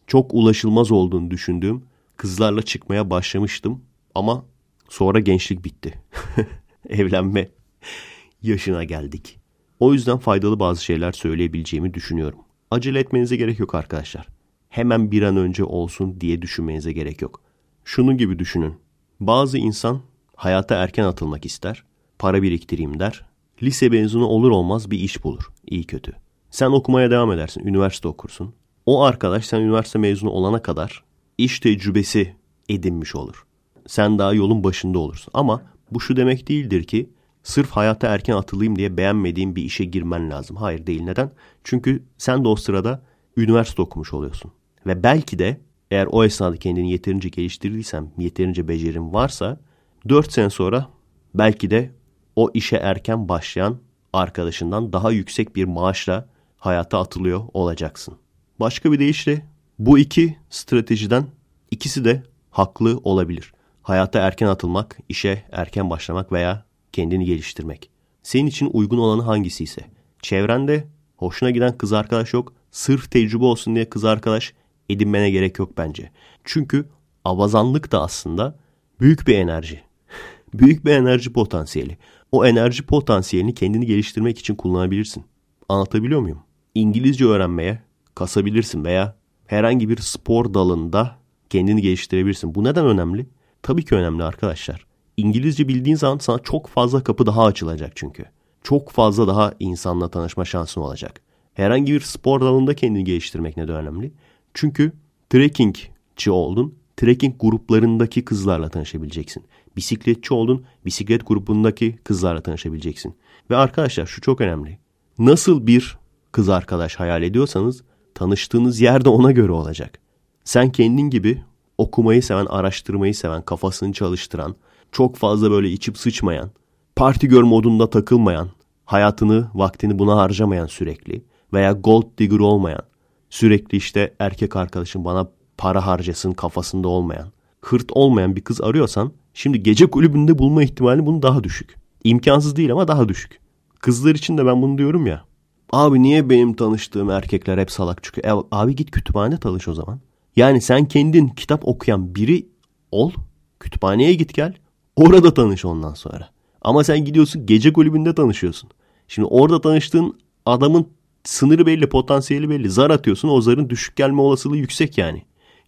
çok ulaşılmaz olduğunu düşündüğüm kızlarla çıkmaya başlamıştım ama sonra gençlik bitti. Evlenme yaşına geldik. O yüzden faydalı bazı şeyler söyleyebileceğimi düşünüyorum. Acele etmenize gerek yok arkadaşlar. Hemen bir an önce olsun diye düşünmenize gerek yok. Şunun gibi düşünün. Bazı insan hayata erken atılmak ister, para biriktireyim der. Lise mezunu olur olmaz bir iş bulur, iyi kötü. Sen okumaya devam edersin, üniversite okursun. O arkadaş sen üniversite mezunu olana kadar iş tecrübesi edinmiş olur. Sen daha yolun başında olursun. Ama bu şu demek değildir ki sırf hayata erken atılayım diye beğenmediğin bir işe girmen lazım. Hayır değil. Neden? Çünkü sen de o sırada üniversite okumuş oluyorsun. Ve belki de eğer o esnada kendini yeterince geliştirdiysem, yeterince becerim varsa 4 sene sonra belki de o işe erken başlayan arkadaşından daha yüksek bir maaşla hayata atılıyor olacaksın. Başka bir deyişle bu iki stratejiden ikisi de haklı olabilir. Hayata erken atılmak, işe erken başlamak veya kendini geliştirmek. Senin için uygun olanı hangisi ise. Çevrende hoşuna giden kız arkadaş yok. Sırf tecrübe olsun diye kız arkadaş edinmene gerek yok bence. Çünkü avazanlık da aslında büyük bir enerji. büyük bir enerji potansiyeli. O enerji potansiyelini kendini geliştirmek için kullanabilirsin. Anlatabiliyor muyum? İngilizce öğrenmeye kasabilirsin veya herhangi bir spor dalında kendini geliştirebilirsin. Bu neden önemli? Tabii ki önemli arkadaşlar. İngilizce bildiğin zaman sana çok fazla kapı daha açılacak çünkü. Çok fazla daha insanla tanışma şansın olacak. Herhangi bir spor dalında kendini geliştirmek neden önemli? Çünkü trekkingçi oldun, trekking gruplarındaki kızlarla tanışabileceksin. Bisikletçi oldun, bisiklet grubundaki kızlarla tanışabileceksin. Ve arkadaşlar şu çok önemli. Nasıl bir kız arkadaş hayal ediyorsanız tanıştığınız yer de ona göre olacak. Sen kendin gibi okumayı seven, araştırmayı seven, kafasını çalıştıran, çok fazla böyle içip sıçmayan, parti gör modunda takılmayan, hayatını, vaktini buna harcamayan sürekli veya gold digger olmayan, sürekli işte erkek arkadaşım bana para harcasın kafasında olmayan, hırt olmayan bir kız arıyorsan şimdi gece kulübünde bulma ihtimali bunun daha düşük. İmkansız değil ama daha düşük. Kızlar için de ben bunu diyorum ya. Abi niye benim tanıştığım erkekler hep salak çıkıyor? E, abi git kütüphanede tanış o zaman. Yani sen kendin kitap okuyan biri ol. Kütüphaneye git gel. Orada tanış ondan sonra. Ama sen gidiyorsun gece kulübünde tanışıyorsun. Şimdi orada tanıştığın adamın sınırı belli, potansiyeli belli. Zar atıyorsun o zarın düşük gelme olasılığı yüksek yani.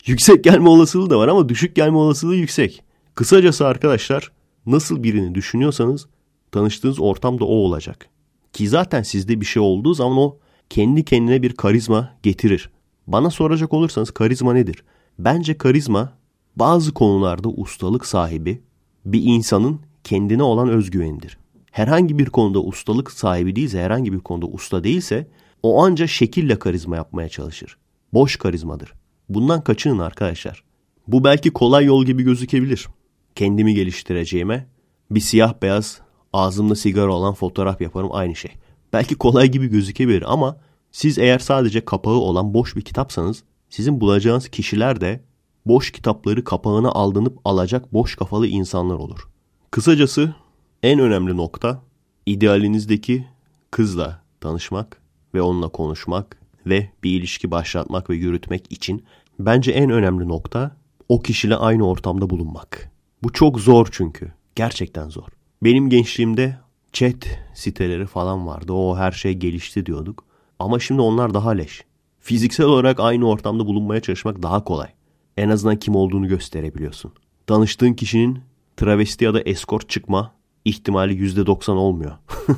Yüksek gelme olasılığı da var ama düşük gelme olasılığı yüksek. Kısacası arkadaşlar nasıl birini düşünüyorsanız tanıştığınız ortam da o olacak. Ki zaten sizde bir şey olduğu zaman o kendi kendine bir karizma getirir. Bana soracak olursanız karizma nedir? Bence karizma bazı konularda ustalık sahibi bir insanın kendine olan özgüvenidir. Herhangi bir konuda ustalık sahibi değilse, herhangi bir konuda usta değilse o anca şekille karizma yapmaya çalışır. Boş karizmadır. Bundan kaçının arkadaşlar. Bu belki kolay yol gibi gözükebilir. Kendimi geliştireceğime bir siyah beyaz ağzımda sigara olan fotoğraf yaparım aynı şey. Belki kolay gibi gözükebilir ama siz eğer sadece kapağı olan boş bir kitapsanız sizin bulacağınız kişiler de boş kitapları kapağına aldanıp alacak boş kafalı insanlar olur. Kısacası en önemli nokta idealinizdeki kızla tanışmak ve onunla konuşmak ve bir ilişki başlatmak ve yürütmek için bence en önemli nokta o kişiyle aynı ortamda bulunmak. Bu çok zor çünkü. Gerçekten zor. Benim gençliğimde chat siteleri falan vardı. O her şey gelişti diyorduk. Ama şimdi onlar daha leş. Fiziksel olarak aynı ortamda bulunmaya çalışmak daha kolay. En azından kim olduğunu gösterebiliyorsun. Danıştığın kişinin travesti ya da eskort çıkma ihtimali %90 olmuyor.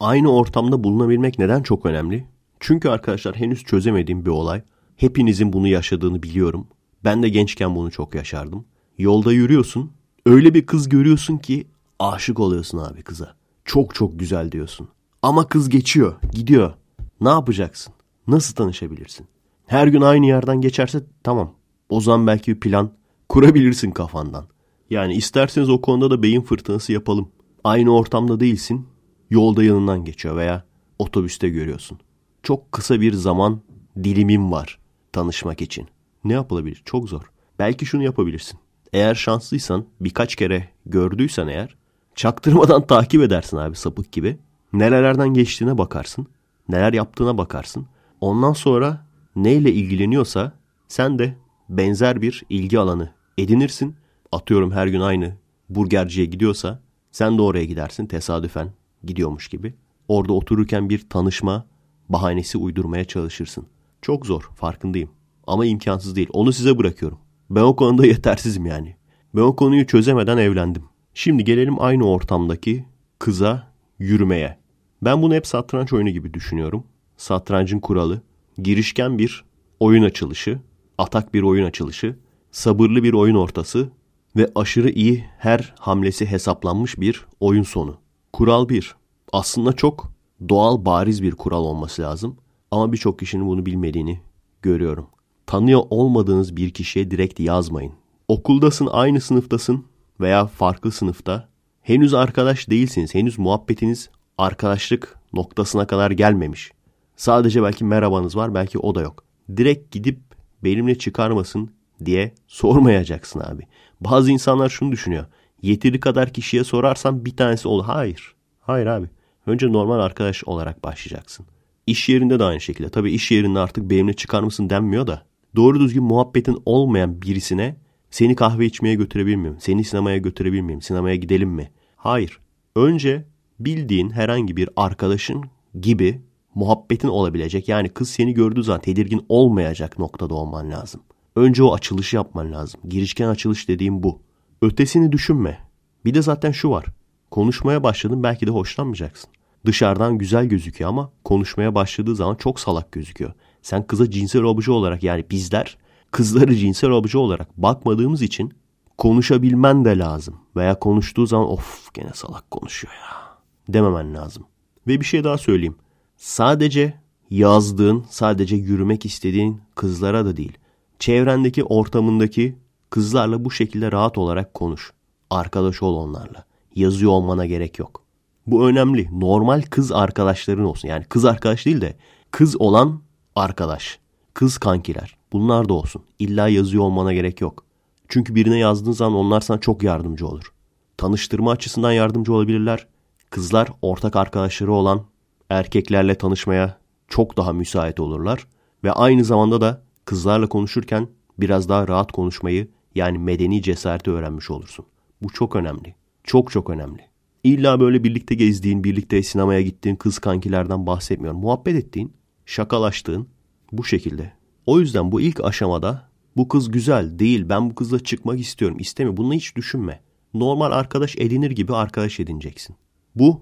aynı ortamda bulunabilmek neden çok önemli? Çünkü arkadaşlar henüz çözemediğim bir olay. Hepinizin bunu yaşadığını biliyorum. Ben de gençken bunu çok yaşardım. Yolda yürüyorsun. Öyle bir kız görüyorsun ki aşık oluyorsun abi kıza. Çok çok güzel diyorsun. Ama kız geçiyor, gidiyor. Ne yapacaksın? Nasıl tanışabilirsin? Her gün aynı yerden geçerse tamam. O zaman belki bir plan kurabilirsin kafandan. Yani isterseniz o konuda da beyin fırtınası yapalım. Aynı ortamda değilsin. Yolda yanından geçiyor veya otobüste görüyorsun. Çok kısa bir zaman dilimim var tanışmak için. Ne yapılabilir? Çok zor. Belki şunu yapabilirsin. Eğer şanslıysan birkaç kere gördüysen eğer çaktırmadan takip edersin abi sapık gibi. Nerelerden geçtiğine bakarsın. Neler yaptığına bakarsın. Ondan sonra neyle ilgileniyorsa sen de benzer bir ilgi alanı edinirsin. Atıyorum her gün aynı burgerciye gidiyorsa sen de oraya gidersin tesadüfen gidiyormuş gibi. Orada otururken bir tanışma bahanesi uydurmaya çalışırsın. Çok zor farkındayım ama imkansız değil. Onu size bırakıyorum. Ben o konuda yetersizim yani. Ben o konuyu çözemeden evlendim. Şimdi gelelim aynı ortamdaki kıza yürümeye. Ben bunu hep satranç oyunu gibi düşünüyorum. Satrancın kuralı girişken bir oyun açılışı, atak bir oyun açılışı, sabırlı bir oyun ortası ve aşırı iyi her hamlesi hesaplanmış bir oyun sonu. Kural bir. Aslında çok doğal bariz bir kural olması lazım ama birçok kişinin bunu bilmediğini görüyorum. Tanıyor olmadığınız bir kişiye direkt yazmayın. Okuldasın, aynı sınıftasın veya farklı sınıfta. Henüz arkadaş değilsiniz. Henüz muhabbetiniz arkadaşlık noktasına kadar gelmemiş. Sadece belki merhabanız var, belki o da yok. Direkt gidip benimle çıkarmasın diye sormayacaksın abi. Bazı insanlar şunu düşünüyor. Yeteri kadar kişiye sorarsan bir tanesi olur. Hayır. Hayır abi. Önce normal arkadaş olarak başlayacaksın. İş yerinde de aynı şekilde. Tabii iş yerinde artık benimle çıkar mısın denmiyor da. Doğru düzgün muhabbetin olmayan birisine seni kahve içmeye götürebilir miyim? Seni sinemaya götürebilir miyim? Sinemaya gidelim mi? Hayır. Önce bildiğin herhangi bir arkadaşın gibi muhabbetin olabilecek. Yani kız seni gördüğü zaman tedirgin olmayacak noktada olman lazım. Önce o açılışı yapman lazım. Girişken açılış dediğim bu. Ötesini düşünme. Bir de zaten şu var. Konuşmaya başladın belki de hoşlanmayacaksın. Dışarıdan güzel gözüküyor ama konuşmaya başladığı zaman çok salak gözüküyor. Sen kıza cinsel obje olarak yani bizler kızları cinsel obje olarak bakmadığımız için konuşabilmen de lazım. Veya konuştuğu zaman of gene salak konuşuyor ya dememen lazım. Ve bir şey daha söyleyeyim. Sadece yazdığın, sadece yürümek istediğin kızlara da değil. Çevrendeki, ortamındaki kızlarla bu şekilde rahat olarak konuş. Arkadaş ol onlarla. Yazıyor olmana gerek yok. Bu önemli. Normal kız arkadaşların olsun. Yani kız arkadaş değil de kız olan arkadaş. Kız kankiler. Bunlar da olsun. İlla yazıyor olmana gerek yok. Çünkü birine yazdığın zaman onlar sana çok yardımcı olur. Tanıştırma açısından yardımcı olabilirler. Kızlar ortak arkadaşları olan erkeklerle tanışmaya çok daha müsait olurlar. Ve aynı zamanda da kızlarla konuşurken biraz daha rahat konuşmayı yani medeni cesareti öğrenmiş olursun. Bu çok önemli. Çok çok önemli. İlla böyle birlikte gezdiğin, birlikte sinemaya gittiğin kız kankilerden bahsetmiyorum. Muhabbet ettiğin, şakalaştığın bu şekilde. O yüzden bu ilk aşamada bu kız güzel değil ben bu kızla çıkmak istiyorum isteme bunu hiç düşünme. Normal arkadaş edinir gibi arkadaş edineceksin. Bu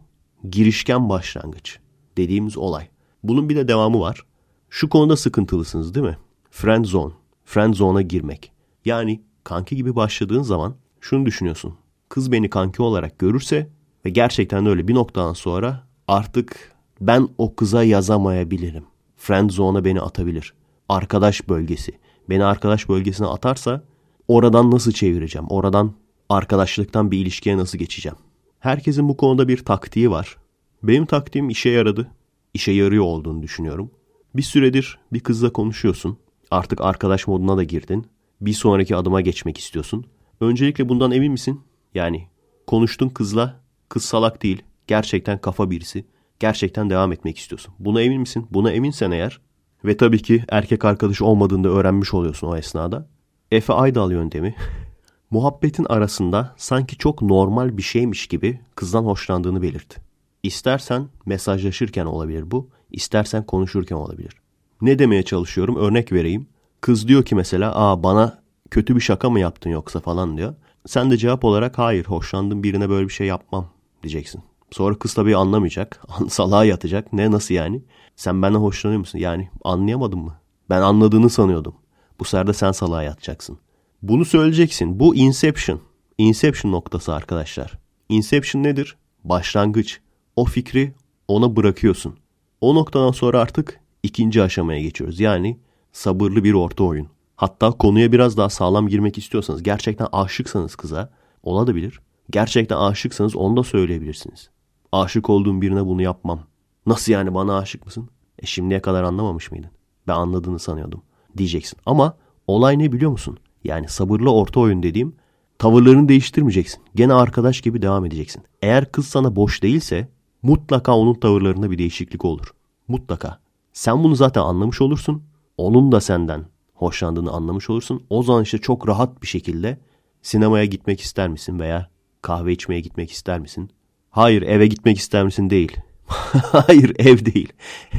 girişken başlangıç dediğimiz olay. Bunun bir de devamı var. Şu konuda sıkıntılısınız değil mi? Friend zone. Friend zone'a girmek. Yani kanki gibi başladığın zaman şunu düşünüyorsun. Kız beni kanki olarak görürse ve gerçekten öyle bir noktadan sonra artık ben o kıza yazamayabilirim. Friend zone'a beni atabilir. Arkadaş bölgesi. Beni arkadaş bölgesine atarsa oradan nasıl çevireceğim? Oradan arkadaşlıktan bir ilişkiye nasıl geçeceğim? Herkesin bu konuda bir taktiği var. Benim taktiğim işe yaradı. İşe yarıyor olduğunu düşünüyorum. Bir süredir bir kızla konuşuyorsun. Artık arkadaş moduna da girdin. Bir sonraki adıma geçmek istiyorsun. Öncelikle bundan emin misin? Yani konuştun kızla, kız salak değil, gerçekten kafa birisi. Gerçekten devam etmek istiyorsun. Buna emin misin? Buna eminsen eğer ve tabii ki erkek arkadaş olmadığını da öğrenmiş oluyorsun o esnada. Efe Aydal yöntemi. Muhabbetin arasında sanki çok normal bir şeymiş gibi kızdan hoşlandığını belirt. İstersen mesajlaşırken olabilir bu, istersen konuşurken olabilir. Ne demeye çalışıyorum? Örnek vereyim. Kız diyor ki mesela, "Aa bana kötü bir şaka mı yaptın yoksa?" falan diyor. Sen de cevap olarak, "Hayır, hoşlandığım birine böyle bir şey yapmam." diyeceksin. Sonra kız tabii anlamayacak. Salağa yatacak. Ne nasıl yani? Sen benden hoşlanıyor musun? Yani anlayamadın mı? Ben anladığını sanıyordum. Bu sefer de sen salağa yatacaksın. Bunu söyleyeceksin. Bu inception. Inception noktası arkadaşlar. Inception nedir? Başlangıç. O fikri ona bırakıyorsun. O noktadan sonra artık ikinci aşamaya geçiyoruz. Yani sabırlı bir orta oyun. Hatta konuya biraz daha sağlam girmek istiyorsanız, gerçekten aşıksanız kıza, olabilir. Gerçekten aşıksanız onu da söyleyebilirsiniz. Aşık olduğum birine bunu yapmam. Nasıl yani bana aşık mısın? E şimdiye kadar anlamamış mıydın? Ben anladığını sanıyordum diyeceksin. Ama olay ne biliyor musun? Yani sabırlı orta oyun dediğim tavırlarını değiştirmeyeceksin. Gene arkadaş gibi devam edeceksin. Eğer kız sana boş değilse mutlaka onun tavırlarında bir değişiklik olur. Mutlaka. Sen bunu zaten anlamış olursun. Onun da senden hoşlandığını anlamış olursun. O zaman işte çok rahat bir şekilde sinemaya gitmek ister misin veya kahve içmeye gitmek ister misin? Hayır eve gitmek ister misin değil. Hayır ev değil.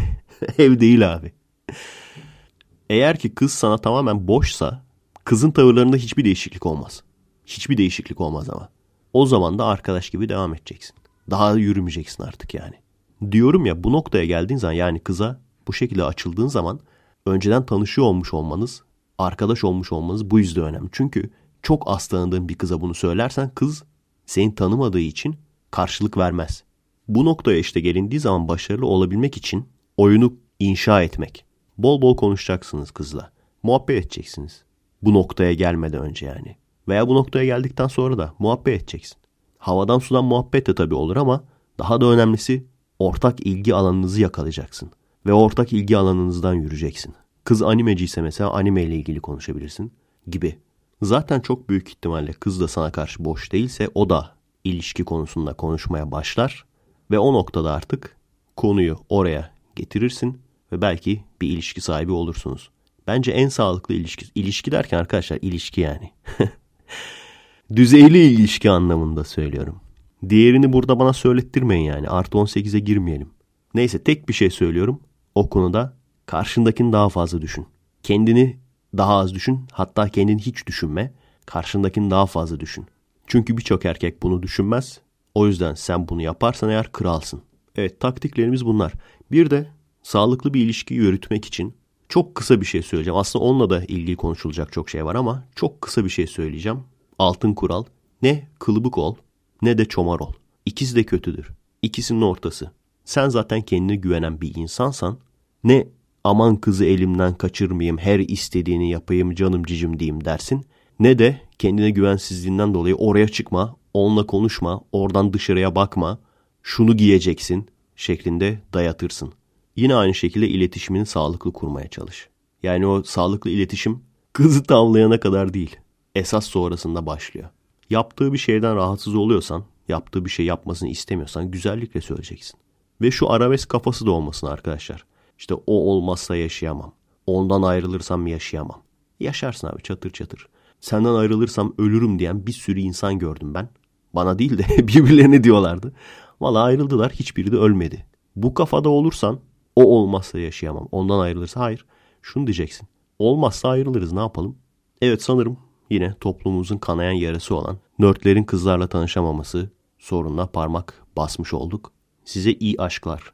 ev değil abi. Eğer ki kız sana tamamen boşsa kızın tavırlarında hiçbir değişiklik olmaz. Hiçbir değişiklik olmaz ama. O zaman da arkadaş gibi devam edeceksin. Daha yürümeyeceksin artık yani. Diyorum ya bu noktaya geldiğin zaman yani kıza bu şekilde açıldığın zaman önceden tanışıyor olmuş olmanız, arkadaş olmuş olmanız bu yüzden önemli. Çünkü çok az tanıdığın bir kıza bunu söylersen kız seni tanımadığı için karşılık vermez. Bu noktaya işte gelindiği zaman başarılı olabilmek için oyunu inşa etmek. Bol bol konuşacaksınız kızla. Muhabbet edeceksiniz. Bu noktaya gelmeden önce yani. Veya bu noktaya geldikten sonra da muhabbet edeceksin. Havadan sudan muhabbet de tabii olur ama daha da önemlisi ortak ilgi alanınızı yakalayacaksın. Ve ortak ilgi alanınızdan yürüyeceksin. Kız animeci ise mesela anime ile ilgili konuşabilirsin gibi. Zaten çok büyük ihtimalle kız da sana karşı boş değilse o da ilişki konusunda konuşmaya başlar ve o noktada artık konuyu oraya getirirsin ve belki bir ilişki sahibi olursunuz. Bence en sağlıklı ilişki, ilişki derken arkadaşlar ilişki yani. Düzeyli ilişki anlamında söylüyorum. Diğerini burada bana söylettirmeyin yani. Artı 18'e girmeyelim. Neyse tek bir şey söylüyorum. O konuda karşındakini daha fazla düşün. Kendini daha az düşün. Hatta kendini hiç düşünme. Karşındakini daha fazla düşün. Çünkü birçok erkek bunu düşünmez. O yüzden sen bunu yaparsan eğer kralsın. Evet taktiklerimiz bunlar. Bir de sağlıklı bir ilişki yürütmek için çok kısa bir şey söyleyeceğim. Aslında onunla da ilgili konuşulacak çok şey var ama çok kısa bir şey söyleyeceğim. Altın kural. Ne kılıbık ol ne de çomar ol. İkisi de kötüdür. İkisinin ortası. Sen zaten kendine güvenen bir insansan ne aman kızı elimden kaçırmayayım her istediğini yapayım canım cicim diyeyim dersin. Ne de kendine güvensizliğinden dolayı oraya çıkma, onunla konuşma, oradan dışarıya bakma, şunu giyeceksin şeklinde dayatırsın. Yine aynı şekilde iletişimini sağlıklı kurmaya çalış. Yani o sağlıklı iletişim kızı tavlayana kadar değil. Esas sonrasında başlıyor. Yaptığı bir şeyden rahatsız oluyorsan, yaptığı bir şey yapmasını istemiyorsan güzellikle söyleyeceksin. Ve şu arabesk kafası da olmasın arkadaşlar. İşte o olmazsa yaşayamam. Ondan ayrılırsam yaşayamam. Yaşarsın abi çatır çatır. Senden ayrılırsam ölürüm diyen bir sürü insan gördüm ben. Bana değil de birbirlerine diyorlardı. Valla ayrıldılar hiçbiri de ölmedi. Bu kafada olursan o olmazsa yaşayamam. Ondan ayrılırsa hayır. Şunu diyeceksin. Olmazsa ayrılırız ne yapalım? Evet sanırım yine toplumumuzun kanayan yarası olan nörtlerin kızlarla tanışamaması sorununa parmak basmış olduk. Size iyi aşklar.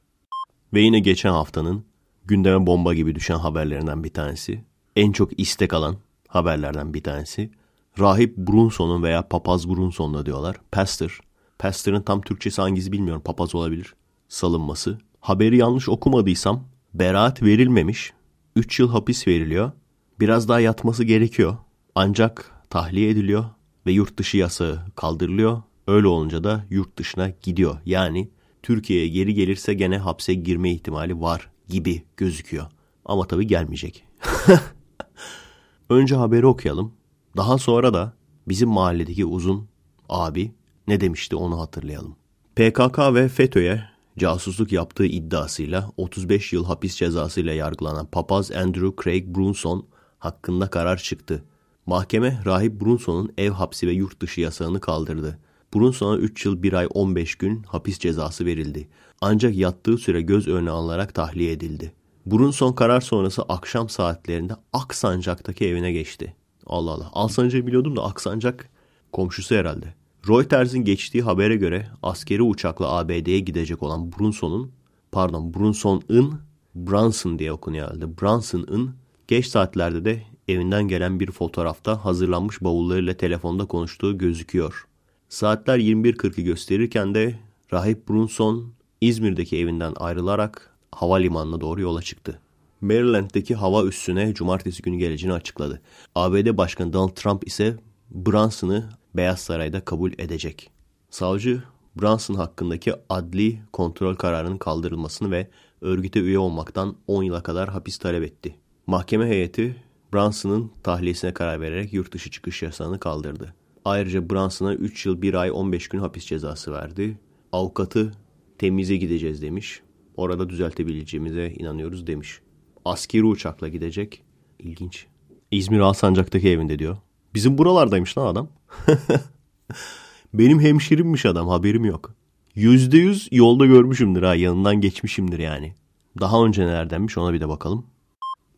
Ve yine geçen haftanın gündeme bomba gibi düşen haberlerinden bir tanesi. En çok istek alan haberlerden bir tanesi. Rahip Brunson'un veya Papaz Brunson'la diyorlar. Pastor. Pastor'ın tam Türkçesi hangisi bilmiyorum. Papaz olabilir. Salınması. Haberi yanlış okumadıysam beraat verilmemiş. 3 yıl hapis veriliyor. Biraz daha yatması gerekiyor. Ancak tahliye ediliyor ve yurt dışı yasağı kaldırılıyor. Öyle olunca da yurt dışına gidiyor. Yani Türkiye'ye geri gelirse gene hapse girme ihtimali var gibi gözüküyor. Ama tabii gelmeyecek. Önce haberi okuyalım. Daha sonra da bizim mahalledeki uzun abi ne demişti onu hatırlayalım. PKK ve FETÖ'ye casusluk yaptığı iddiasıyla 35 yıl hapis cezasıyla yargılanan papaz Andrew Craig Brunson hakkında karar çıktı. Mahkeme Rahip Brunson'un ev hapsi ve yurt dışı yasağını kaldırdı. Brunson'a 3 yıl 1 ay 15 gün hapis cezası verildi. Ancak yattığı süre göz önüne alınarak tahliye edildi. Brunson karar sonrası akşam saatlerinde Aksancak'taki evine geçti. Allah Allah. Alsancak'ı biliyordum da Aksancak komşusu herhalde. Reuters'in geçtiği habere göre askeri uçakla ABD'ye gidecek olan Brunson'un, pardon Brunson'ın, Brunson diye okunuyor herhalde. Brunson'ın geç saatlerde de evinden gelen bir fotoğrafta hazırlanmış bavullarıyla telefonda konuştuğu gözüküyor. Saatler 21.40'ı gösterirken de Rahip Brunson İzmir'deki evinden ayrılarak havalimanına doğru yola çıktı. Maryland'deki hava üssüne cumartesi günü geleceğini açıkladı. ABD Başkanı Donald Trump ise Brunson'ı Beyaz Saray'da kabul edecek. Savcı Brunson hakkındaki adli kontrol kararının kaldırılmasını ve örgüte üye olmaktan 10 yıla kadar hapis talep etti. Mahkeme heyeti Brunson'ın tahliyesine karar vererek yurt dışı çıkış yasağını kaldırdı. Ayrıca Brunson'a 3 yıl 1 ay 15 gün hapis cezası verdi. Avukatı temize gideceğiz demiş. Orada düzeltebileceğimize inanıyoruz demiş. Askeri uçakla gidecek. İlginç. İzmir Alsancak'taki evinde diyor. Bizim buralardaymış lan adam. Benim hemşerimmiş adam haberim yok. Yüzde yüz yolda görmüşümdür ha yanından geçmişimdir yani. Daha önce nelerdenmiş ona bir de bakalım.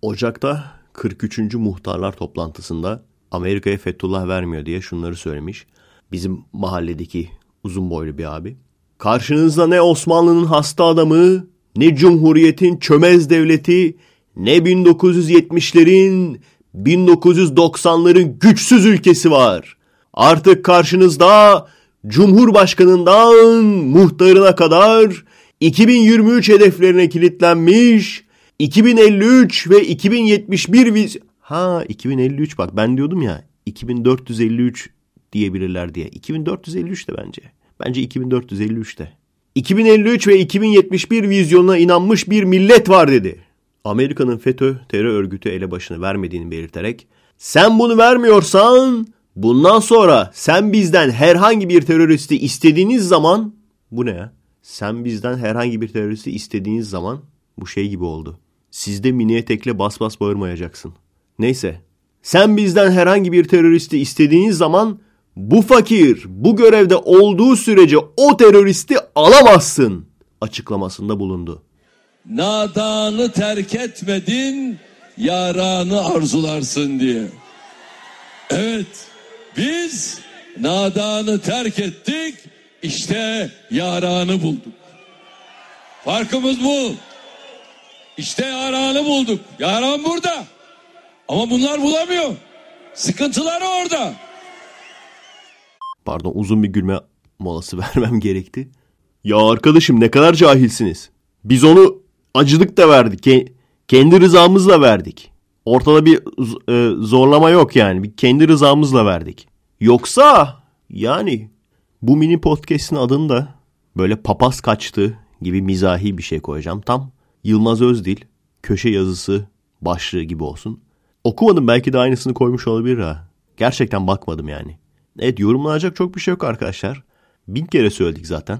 Ocak'ta 43. muhtarlar toplantısında Amerika'ya Fethullah vermiyor diye şunları söylemiş. Bizim mahalledeki uzun boylu bir abi. Karşınızda ne Osmanlı'nın hasta adamı, ne Cumhuriyet'in çömez devleti, ne 1970'lerin, 1990'ların güçsüz ülkesi var. Artık karşınızda Cumhurbaşkanından muhtarına kadar 2023 hedeflerine kilitlenmiş 2053 ve 2071 viz... Ha 2053 bak ben diyordum ya 2453 diyebilirler diye. 2453 de bence. Bence 2453 de. 2053 ve 2071 vizyonuna inanmış bir millet var dedi. Amerika'nın FETÖ terör örgütü elebaşını vermediğini belirterek sen bunu vermiyorsan bundan sonra sen bizden herhangi bir teröristi istediğiniz zaman bu ne ya? Sen bizden herhangi bir teröristi istediğiniz zaman bu şey gibi oldu. Sizde mini etekle bas bas bağırmayacaksın. Neyse. Sen bizden herhangi bir teröristi istediğiniz zaman bu fakir bu görevde olduğu sürece o teröristi alamazsın açıklamasında bulundu. Nadanı terk etmedin, yaranı arzularsın diye. Evet, biz nadanı terk ettik, işte yaranı bulduk. Farkımız bu. İşte yaranı bulduk. Yaran burada. Ama bunlar bulamıyor. Sıkıntılar orada. Pardon uzun bir gülme molası vermem gerekti. Ya arkadaşım ne kadar cahilsiniz. Biz onu acılık da verdik. Kendi rızamızla verdik. Ortada bir e, zorlama yok yani. Bir kendi rızamızla verdik. Yoksa yani bu mini podcast'in adını da böyle papaz kaçtı gibi mizahi bir şey koyacağım. Tam Yılmaz Özdil köşe yazısı başlığı gibi olsun. Okumadım belki de aynısını koymuş olabilir ha. Gerçekten bakmadım yani. Evet yorumlanacak çok bir şey yok arkadaşlar. Bin kere söyledik zaten.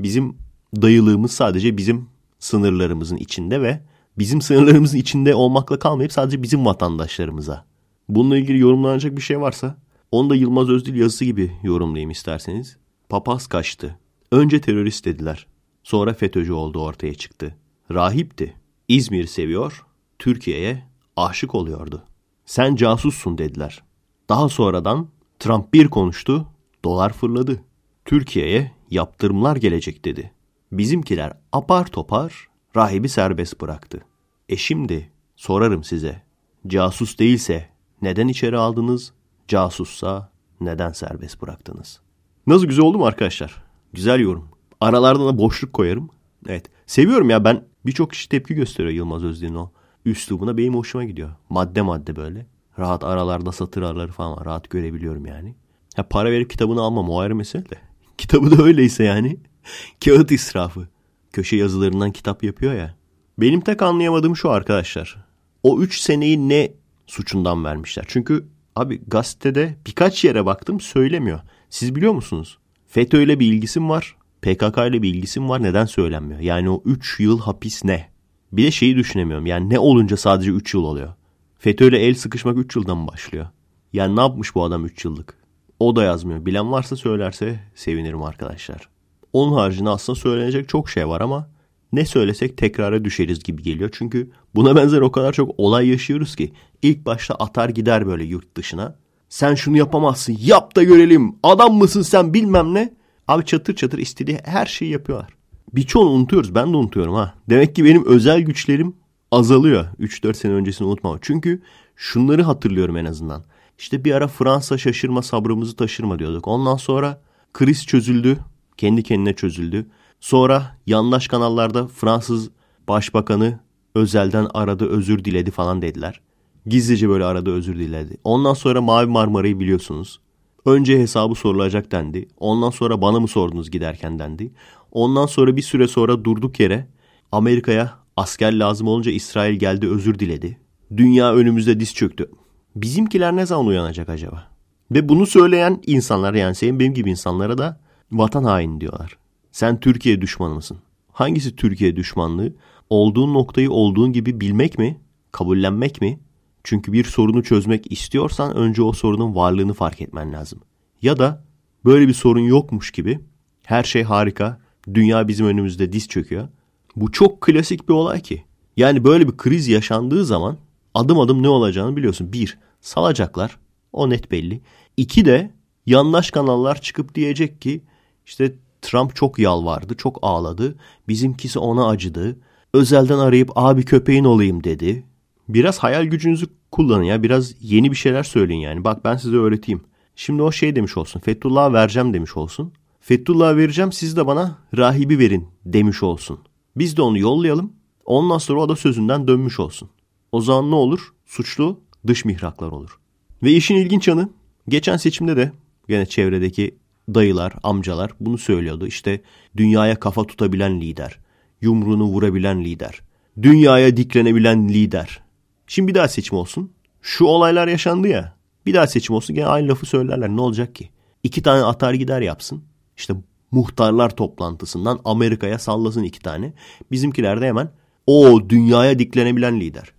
Bizim dayılığımız sadece bizim sınırlarımızın içinde ve bizim sınırlarımızın içinde olmakla kalmayıp sadece bizim vatandaşlarımıza. Bununla ilgili yorumlanacak bir şey varsa onu da Yılmaz Özdil yazısı gibi yorumlayayım isterseniz. Papaz kaçtı. Önce terörist dediler. Sonra FETÖ'cü oldu ortaya çıktı. Rahipti. İzmir'i seviyor, Türkiye'ye aşık oluyordu. Sen casussun dediler. Daha sonradan Trump bir konuştu, dolar fırladı. Türkiye'ye yaptırımlar gelecek dedi. Bizimkiler apar topar Rahibi serbest bıraktı. E şimdi sorarım size. Casus değilse neden içeri aldınız? Casussa neden serbest bıraktınız? Nasıl güzel oldu mu arkadaşlar? Güzel yorum. Aralarda da boşluk koyarım. Evet. Seviyorum ya ben birçok kişi tepki gösteriyor Yılmaz Özdil'in o üslubuna benim hoşuma gidiyor. Madde madde böyle. Rahat aralarda satır araları falan var. Rahat görebiliyorum yani. Ha, para verip kitabını almam o ayrı mesele de. Kitabı da öyleyse yani. Kağıt israfı. Köşe yazılarından kitap yapıyor ya. Benim tek anlayamadığım şu arkadaşlar. O 3 seneyi ne suçundan vermişler? Çünkü abi gazetede birkaç yere baktım söylemiyor. Siz biliyor musunuz? FETÖ ile bir ilgisim var. PKK ile bir ilgisim var. Neden söylenmiyor? Yani o 3 yıl hapis ne? Bir de şeyi düşünemiyorum. Yani ne olunca sadece 3 yıl oluyor? FETÖ ile el sıkışmak 3 yıldan mı başlıyor? Yani ne yapmış bu adam 3 yıllık? O da yazmıyor. Bilen varsa söylerse sevinirim arkadaşlar. Onun haricinde aslında söylenecek çok şey var ama ne söylesek tekrara düşeriz gibi geliyor. Çünkü buna benzer o kadar çok olay yaşıyoruz ki ilk başta atar gider böyle yurt dışına. Sen şunu yapamazsın yap da görelim adam mısın sen bilmem ne. Abi çatır çatır istediği her şeyi yapıyorlar. Birçoğunu unutuyoruz ben de unutuyorum ha. Demek ki benim özel güçlerim azalıyor 3-4 sene öncesini unutmam. Çünkü şunları hatırlıyorum en azından. İşte bir ara Fransa şaşırma sabrımızı taşırma diyorduk. Ondan sonra kriz çözüldü. Kendi kendine çözüldü. Sonra yandaş kanallarda Fransız başbakanı özelden aradı özür diledi falan dediler. Gizlice böyle aradı özür diledi. Ondan sonra Mavi Marmara'yı biliyorsunuz. Önce hesabı sorulacak dendi. Ondan sonra bana mı sordunuz giderken dendi. Ondan sonra bir süre sonra durduk yere Amerika'ya asker lazım olunca İsrail geldi özür diledi. Dünya önümüzde diz çöktü. Bizimkiler ne zaman uyanacak acaba? Ve bunu söyleyen insanlar yani senin benim gibi insanlara da vatan haini diyorlar. Sen Türkiye düşmanı mısın? Hangisi Türkiye düşmanlığı? Olduğun noktayı olduğun gibi bilmek mi? Kabullenmek mi? Çünkü bir sorunu çözmek istiyorsan önce o sorunun varlığını fark etmen lazım. Ya da böyle bir sorun yokmuş gibi her şey harika, dünya bizim önümüzde diz çöküyor. Bu çok klasik bir olay ki. Yani böyle bir kriz yaşandığı zaman adım adım ne olacağını biliyorsun. Bir, salacaklar. O net belli. İki de yandaş kanallar çıkıp diyecek ki işte Trump çok yalvardı, çok ağladı. Bizimkisi ona acıdı. Özelden arayıp abi köpeğin olayım dedi. Biraz hayal gücünüzü kullanın ya. Biraz yeni bir şeyler söyleyin yani. Bak ben size öğreteyim. Şimdi o şey demiş olsun. Fethullah'a vereceğim demiş olsun. Fethullah'a vereceğim siz de bana rahibi verin demiş olsun. Biz de onu yollayalım. Ondan sonra o da sözünden dönmüş olsun. O zaman ne olur? Suçlu dış mihraklar olur. Ve işin ilginç yanı geçen seçimde de gene çevredeki dayılar, amcalar bunu söylüyordu. İşte dünyaya kafa tutabilen lider, yumruğunu vurabilen lider, dünyaya diklenebilen lider. Şimdi bir daha seçim olsun. Şu olaylar yaşandı ya. Bir daha seçim olsun gene aynı lafı söylerler. Ne olacak ki? İki tane atar gider yapsın. İşte muhtarlar toplantısından Amerika'ya sallasın iki tane. Bizimkiler de hemen o dünyaya diklenebilen lider.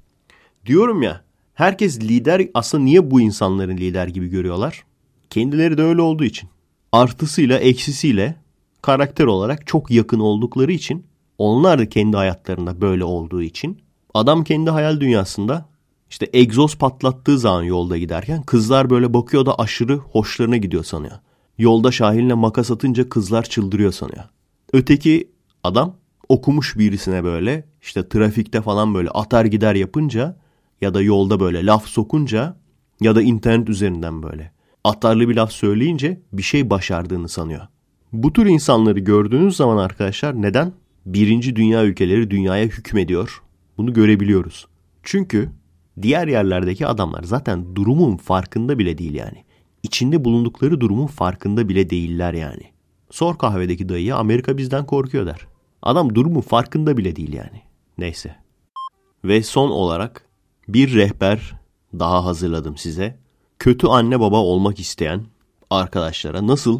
Diyorum ya herkes lider aslında niye bu insanların lider gibi görüyorlar? Kendileri de öyle olduğu için. Artısıyla eksisiyle karakter olarak çok yakın oldukları için onlar da kendi hayatlarında böyle olduğu için adam kendi hayal dünyasında işte egzoz patlattığı zaman yolda giderken kızlar böyle bakıyor da aşırı hoşlarına gidiyor sanıyor. Yolda Şahin'le makas atınca kızlar çıldırıyor sanıyor. Öteki adam okumuş birisine böyle işte trafikte falan böyle atar gider yapınca ya da yolda böyle laf sokunca ya da internet üzerinden böyle atarlı bir laf söyleyince bir şey başardığını sanıyor. Bu tür insanları gördüğünüz zaman arkadaşlar neden? Birinci dünya ülkeleri dünyaya hükmediyor. Bunu görebiliyoruz. Çünkü diğer yerlerdeki adamlar zaten durumun farkında bile değil yani içinde bulundukları durumun farkında bile değiller yani. Sor kahvedeki dayıya Amerika bizden korkuyor der. Adam durumun farkında bile değil yani. Neyse. Ve son olarak bir rehber daha hazırladım size. Kötü anne baba olmak isteyen arkadaşlara nasıl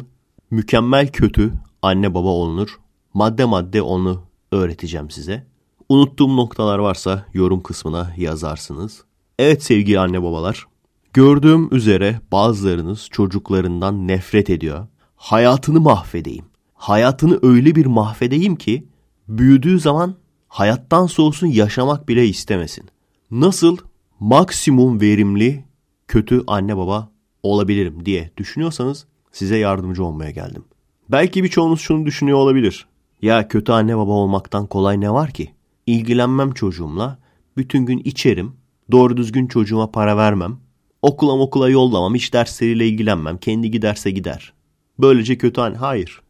mükemmel kötü anne baba olunur madde madde onu öğreteceğim size. Unuttuğum noktalar varsa yorum kısmına yazarsınız. Evet sevgili anne babalar Gördüğüm üzere bazılarınız çocuklarından nefret ediyor. Hayatını mahvedeyim. Hayatını öyle bir mahvedeyim ki büyüdüğü zaman hayattan soğusun yaşamak bile istemesin. Nasıl maksimum verimli kötü anne baba olabilirim diye düşünüyorsanız size yardımcı olmaya geldim. Belki birçoğunuz şunu düşünüyor olabilir. Ya kötü anne baba olmaktan kolay ne var ki? ilgilenmem çocuğumla. Bütün gün içerim. Doğru düzgün çocuğuma para vermem. Okula okula yollamam. Hiç dersleriyle ilgilenmem. Kendi giderse gider. Böylece kötü anne. Hayır.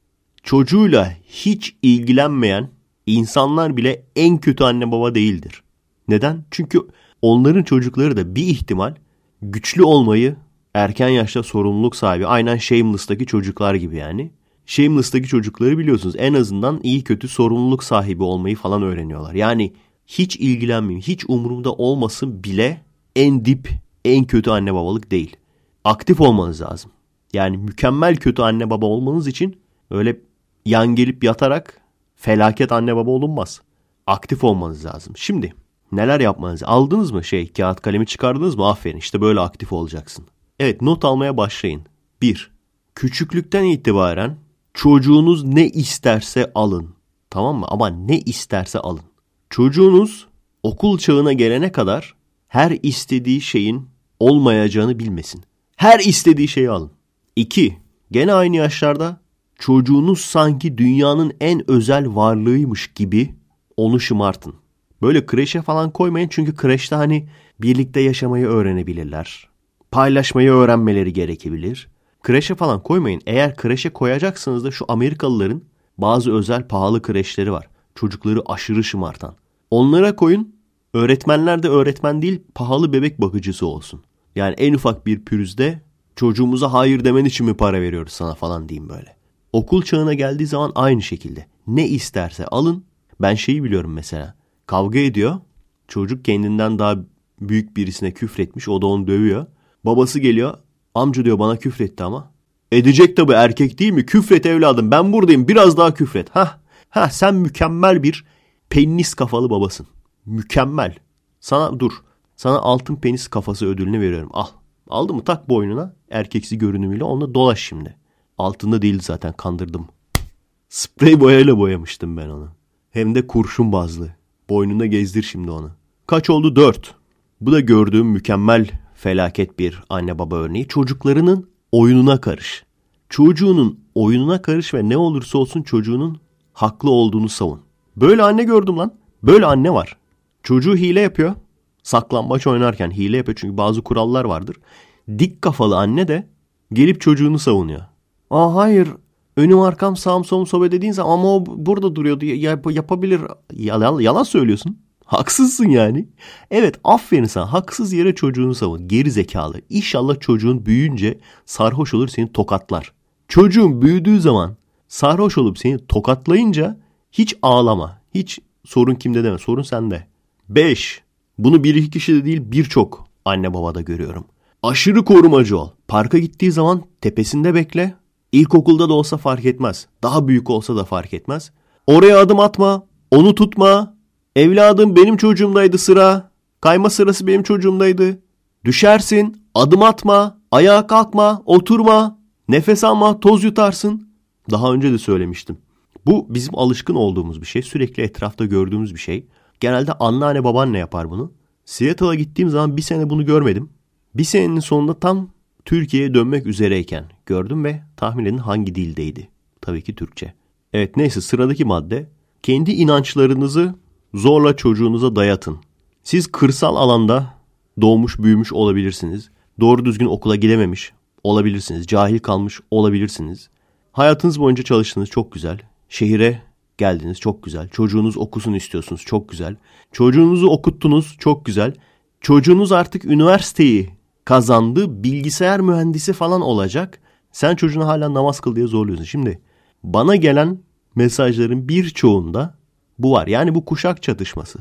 Çocuğuyla hiç ilgilenmeyen insanlar bile en kötü anne baba değildir. Neden? Çünkü onların çocukları da bir ihtimal güçlü olmayı erken yaşta sorumluluk sahibi. Aynen Shameless'taki çocuklar gibi yani. Shameless'taki çocukları biliyorsunuz en azından iyi kötü sorumluluk sahibi olmayı falan öğreniyorlar. Yani hiç ilgilenmeyeyim, hiç umurumda olmasın bile en dip, en kötü anne babalık değil. Aktif olmanız lazım. Yani mükemmel kötü anne baba olmanız için öyle yan gelip yatarak felaket anne baba olunmaz. Aktif olmanız lazım. Şimdi neler yapmanız Aldınız mı şey kağıt kalemi çıkardınız mı? Aferin işte böyle aktif olacaksın. Evet not almaya başlayın. 1. Küçüklükten itibaren çocuğunuz ne isterse alın. Tamam mı? Ama ne isterse alın. Çocuğunuz okul çağına gelene kadar her istediği şeyin olmayacağını bilmesin. Her istediği şeyi alın. 2. Gene aynı yaşlarda çocuğunuz sanki dünyanın en özel varlığıymış gibi onu şımartın. Böyle kreşe falan koymayın çünkü kreşte hani birlikte yaşamayı öğrenebilirler. Paylaşmayı öğrenmeleri gerekebilir. Kreşe falan koymayın. Eğer kreşe koyacaksınız da şu Amerikalıların bazı özel pahalı kreşleri var. Çocukları aşırı şımartan. Onlara koyun. Öğretmenler de öğretmen değil pahalı bebek bakıcısı olsun. Yani en ufak bir pürüzde çocuğumuza hayır demen için mi para veriyoruz sana falan diyeyim böyle. Okul çağına geldiği zaman aynı şekilde. Ne isterse alın. Ben şeyi biliyorum mesela. Kavga ediyor. Çocuk kendinden daha büyük birisine küfretmiş. O da onu dövüyor. Babası geliyor. Amca diyor bana küfretti ama. Edecek tabi erkek değil mi? Küfret evladım ben buradayım biraz daha küfret. Ha, ha sen mükemmel bir penis kafalı babasın. Mükemmel. Sana dur. Sana altın penis kafası ödülünü veriyorum. Al. Aldı mı tak boynuna erkeksi görünümüyle onunla dolaş şimdi. Altında değil zaten kandırdım. Sprey boyayla boyamıştım ben onu. Hem de kurşun bazlı. Boynunda gezdir şimdi onu. Kaç oldu? Dört. Bu da gördüğüm mükemmel felaket bir anne baba örneği. Çocuklarının oyununa karış. Çocuğunun oyununa karış ve ne olursa olsun çocuğunun haklı olduğunu savun. Böyle anne gördüm lan. Böyle anne var. Çocuğu hile yapıyor. Saklambaç oynarken hile yapıyor çünkü bazı kurallar vardır. Dik kafalı anne de gelip çocuğunu savunuyor. Aa hayır önüm arkam sağım solum sobe dediğin zaman ama o burada duruyordu yap yapabilir. Yalan, yalan söylüyorsun. Haksızsın yani. Evet aferin sana haksız yere çocuğunu savun. Geri zekalı. İnşallah çocuğun büyüyünce sarhoş olur seni tokatlar. Çocuğun büyüdüğü zaman sarhoş olup seni tokatlayınca hiç ağlama. Hiç sorun kimde deme. Sorun sende. 5. Bunu bir iki kişide değil birçok anne babada görüyorum. Aşırı korumacı ol. Parka gittiği zaman tepesinde bekle. İlkokulda da olsa fark etmez. Daha büyük olsa da fark etmez. Oraya adım atma. Onu tutma. Evladım benim çocuğumdaydı sıra. Kayma sırası benim çocuğumdaydı. Düşersin. Adım atma. Ayağa kalkma. Oturma. Nefes alma. Toz yutarsın. Daha önce de söylemiştim. Bu bizim alışkın olduğumuz bir şey. Sürekli etrafta gördüğümüz bir şey. Genelde anneanne babaanne yapar bunu. Seattle'a gittiğim zaman bir sene bunu görmedim. Bir senenin sonunda tam Türkiye'ye dönmek üzereyken gördüm ve tahmin edin hangi dildeydi. Tabii ki Türkçe. Evet neyse sıradaki madde. Kendi inançlarınızı zorla çocuğunuza dayatın. Siz kırsal alanda doğmuş büyümüş olabilirsiniz. Doğru düzgün okula gidememiş olabilirsiniz. Cahil kalmış olabilirsiniz. Hayatınız boyunca çalıştınız çok güzel. Şehire geldiniz çok güzel. Çocuğunuz okusun istiyorsunuz çok güzel. Çocuğunuzu okuttunuz çok güzel. Çocuğunuz artık üniversiteyi kazandı. Bilgisayar mühendisi falan olacak. Sen çocuğuna hala namaz kıl diye zorluyorsun. Şimdi bana gelen mesajların birçoğunda bu var. Yani bu kuşak çatışması.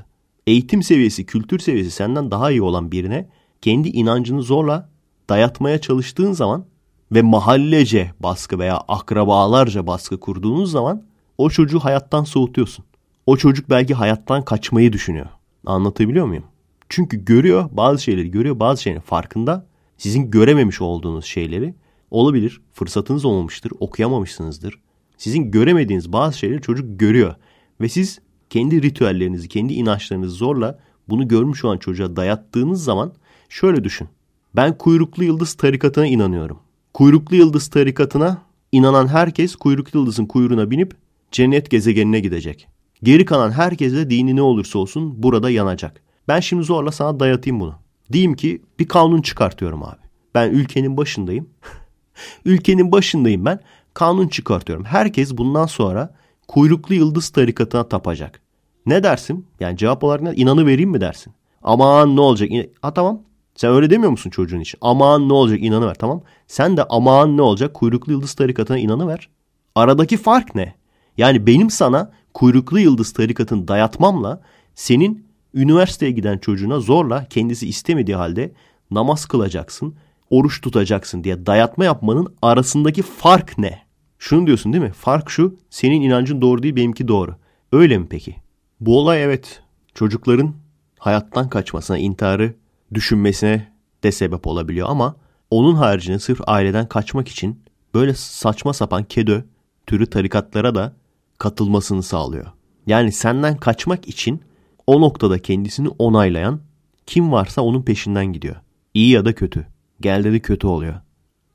Eğitim seviyesi, kültür seviyesi senden daha iyi olan birine kendi inancını zorla dayatmaya çalıştığın zaman ve mahallece baskı veya akrabalarca baskı kurduğunuz zaman o çocuğu hayattan soğutuyorsun. O çocuk belki hayattan kaçmayı düşünüyor. Anlatabiliyor muyum? Çünkü görüyor bazı şeyleri görüyor bazı şeylerin farkında. Sizin görememiş olduğunuz şeyleri olabilir. Fırsatınız olmamıştır. Okuyamamışsınızdır. Sizin göremediğiniz bazı şeyleri çocuk görüyor. Ve siz kendi ritüellerinizi, kendi inançlarınızı zorla bunu görmüş olan çocuğa dayattığınız zaman şöyle düşün. Ben kuyruklu yıldız tarikatına inanıyorum. Kuyruklu yıldız tarikatına inanan herkes kuyruklu yıldızın kuyruğuna binip cennet gezegenine gidecek. Geri kalan herkes de dini ne olursa olsun burada yanacak. Ben şimdi zorla sana dayatayım bunu. Diyeyim ki bir kanun çıkartıyorum abi. Ben ülkenin başındayım. ülkenin başındayım ben. Kanun çıkartıyorum. Herkes bundan sonra kuyruklu yıldız tarikatına tapacak. Ne dersin? Yani cevap olarak ne? İnanı vereyim mi dersin? Aman ne olacak? Ha tamam. Sen öyle demiyor musun çocuğun için? Aman ne olacak inanı ver tamam. Sen de aman ne olacak kuyruklu yıldız tarikatına inanı ver. Aradaki fark ne? Yani benim sana kuyruklu yıldız tarikatını dayatmamla senin üniversiteye giden çocuğuna zorla kendisi istemediği halde namaz kılacaksın, oruç tutacaksın diye dayatma yapmanın arasındaki fark ne? Şunu diyorsun değil mi? Fark şu, senin inancın doğru değil, benimki doğru. Öyle mi peki? Bu olay evet, çocukların hayattan kaçmasına, intiharı düşünmesine de sebep olabiliyor ama onun haricinde sırf aileden kaçmak için böyle saçma sapan kedo türü tarikatlara da katılmasını sağlıyor. Yani senden kaçmak için o noktada kendisini onaylayan kim varsa onun peşinden gidiyor. İyi ya da kötü. Geldi kötü oluyor.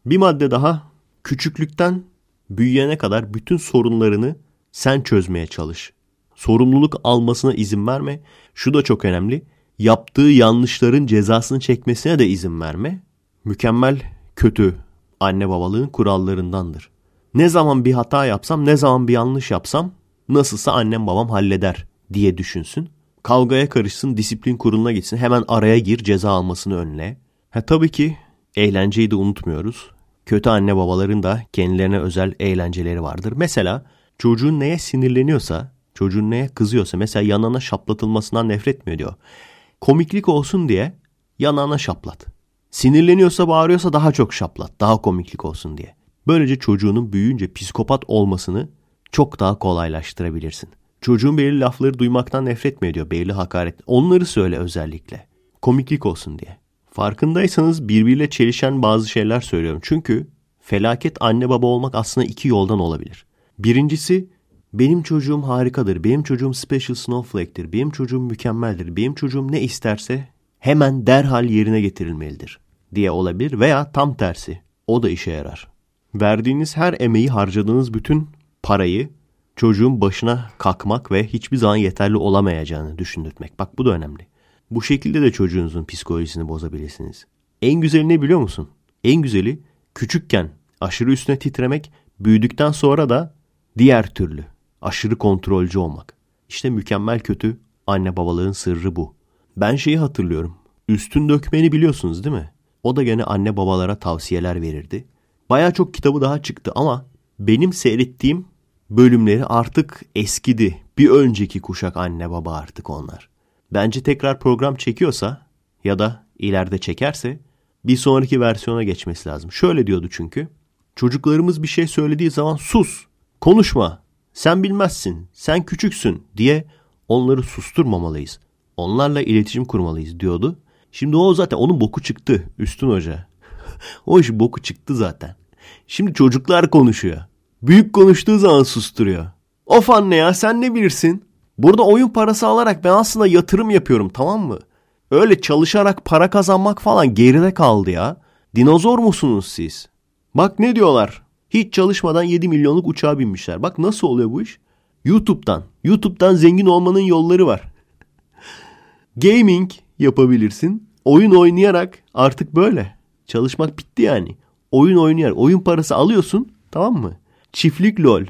Bir madde daha küçüklükten büyüyene kadar bütün sorunlarını sen çözmeye çalış. Sorumluluk almasına izin verme. Şu da çok önemli. Yaptığı yanlışların cezasını çekmesine de izin verme. Mükemmel kötü anne babalığın kurallarındandır. Ne zaman bir hata yapsam, ne zaman bir yanlış yapsam nasılsa annem babam halleder diye düşünsün. Kavgaya karışsın, disiplin kuruluna gitsin, hemen araya gir, ceza almasını önle. Ha tabii ki eğlenceyi de unutmuyoruz. Kötü anne babaların da kendilerine özel eğlenceleri vardır. Mesela çocuğun neye sinirleniyorsa, çocuğun neye kızıyorsa, mesela yanına şaplatılmasından nefret mi ediyor? Komiklik olsun diye yanına şaplat. Sinirleniyorsa, bağırıyorsa daha çok şaplat, daha komiklik olsun diye. Böylece çocuğunun büyüyünce psikopat olmasını çok daha kolaylaştırabilirsin. Çocuğun belirli lafları duymaktan nefret mi ediyor? Belirli hakaret. Onları söyle özellikle. Komiklik olsun diye. Farkındaysanız birbiriyle çelişen bazı şeyler söylüyorum. Çünkü felaket anne baba olmak aslında iki yoldan olabilir. Birincisi benim çocuğum harikadır, benim çocuğum special snowflake'tir, benim çocuğum mükemmeldir, benim çocuğum ne isterse hemen derhal yerine getirilmelidir diye olabilir veya tam tersi. O da işe yarar. Verdiğiniz her emeği harcadığınız bütün parayı çocuğun başına kalkmak ve hiçbir zaman yeterli olamayacağını düşündürtmek. Bak bu da önemli. Bu şekilde de çocuğunuzun psikolojisini bozabilirsiniz. En güzeli ne biliyor musun? En güzeli küçükken aşırı üstüne titremek, büyüdükten sonra da diğer türlü aşırı kontrolcü olmak. İşte mükemmel kötü anne babalığın sırrı bu. Ben şeyi hatırlıyorum. Üstün dökmeni biliyorsunuz değil mi? O da gene anne babalara tavsiyeler verirdi. Baya çok kitabı daha çıktı ama benim seyrettiğim bölümleri artık eskidi. Bir önceki kuşak anne baba artık onlar. Bence tekrar program çekiyorsa ya da ileride çekerse bir sonraki versiyona geçmesi lazım. Şöyle diyordu çünkü. Çocuklarımız bir şey söylediği zaman sus, konuşma, sen bilmezsin, sen küçüksün diye onları susturmamalıyız. Onlarla iletişim kurmalıyız diyordu. Şimdi o zaten onun boku çıktı Üstün Hoca. o iş boku çıktı zaten. Şimdi çocuklar konuşuyor. Büyük konuştuğu zaman susturuyor. Of anne ya sen ne bilirsin? Burada oyun parası alarak ben aslında yatırım yapıyorum tamam mı? Öyle çalışarak para kazanmak falan geride kaldı ya. Dinozor musunuz siz? Bak ne diyorlar. Hiç çalışmadan 7 milyonluk uçağa binmişler. Bak nasıl oluyor bu iş? YouTube'dan. YouTube'dan zengin olmanın yolları var. Gaming yapabilirsin. Oyun oynayarak artık böyle. Çalışmak bitti yani. Oyun oynayarak. Oyun parası alıyorsun tamam mı? Çiftlik LOL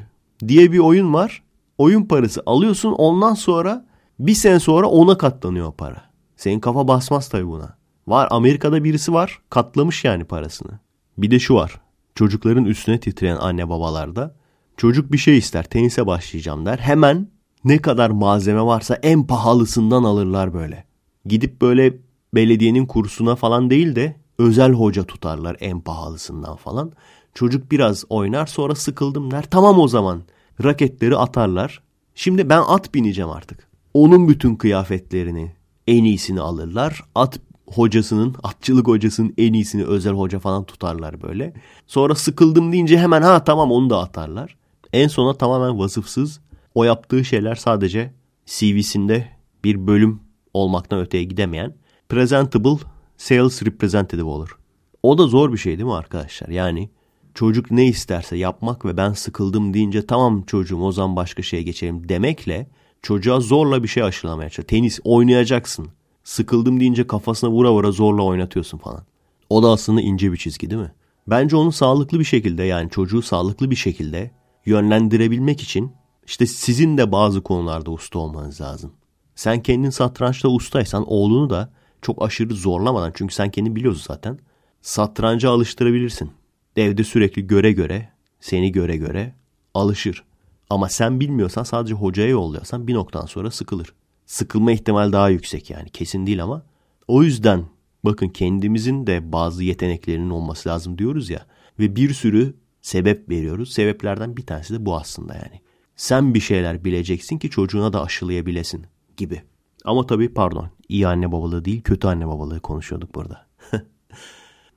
diye bir oyun var. Oyun parası alıyorsun ondan sonra bir sene sonra ona katlanıyor para. Senin kafa basmaz tabii buna. Var Amerika'da birisi var katlamış yani parasını. Bir de şu var. Çocukların üstüne titreyen anne babalarda çocuk bir şey ister tenise başlayacağım der. Hemen ne kadar malzeme varsa en pahalısından alırlar böyle. Gidip böyle belediyenin kursuna falan değil de özel hoca tutarlar en pahalısından falan. Çocuk biraz oynar sonra sıkıldım der. Tamam o zaman raketleri atarlar. Şimdi ben at bineceğim artık. Onun bütün kıyafetlerini en iyisini alırlar. At hocasının, atçılık hocasının en iyisini özel hoca falan tutarlar böyle. Sonra sıkıldım deyince hemen ha tamam onu da atarlar. En sona tamamen vasıfsız. O yaptığı şeyler sadece CV'sinde bir bölüm olmaktan öteye gidemeyen presentable sales representative olur. O da zor bir şey değil mi arkadaşlar? Yani çocuk ne isterse yapmak ve ben sıkıldım deyince tamam çocuğum o zaman başka şeye geçelim demekle Çocuğa zorla bir şey aşılamaya çalış. Tenis oynayacaksın. Sıkıldım deyince kafasına vura vura zorla oynatıyorsun falan. O da aslında ince bir çizgi değil mi? Bence onu sağlıklı bir şekilde yani çocuğu sağlıklı bir şekilde yönlendirebilmek için işte sizin de bazı konularda usta olmanız lazım. Sen kendin satrançta ustaysan oğlunu da çok aşırı zorlamadan çünkü sen kendin biliyorsun zaten satranca alıştırabilirsin. Evde sürekli göre göre, seni göre göre alışır. Ama sen bilmiyorsan sadece hocaya yolluyorsan bir noktadan sonra sıkılır. Sıkılma ihtimal daha yüksek yani kesin değil ama. O yüzden bakın kendimizin de bazı yeteneklerinin olması lazım diyoruz ya. Ve bir sürü sebep veriyoruz. Sebeplerden bir tanesi de bu aslında yani. Sen bir şeyler bileceksin ki çocuğuna da aşılayabilesin gibi. Ama tabii pardon iyi anne babalığı değil kötü anne babalığı konuşuyorduk burada.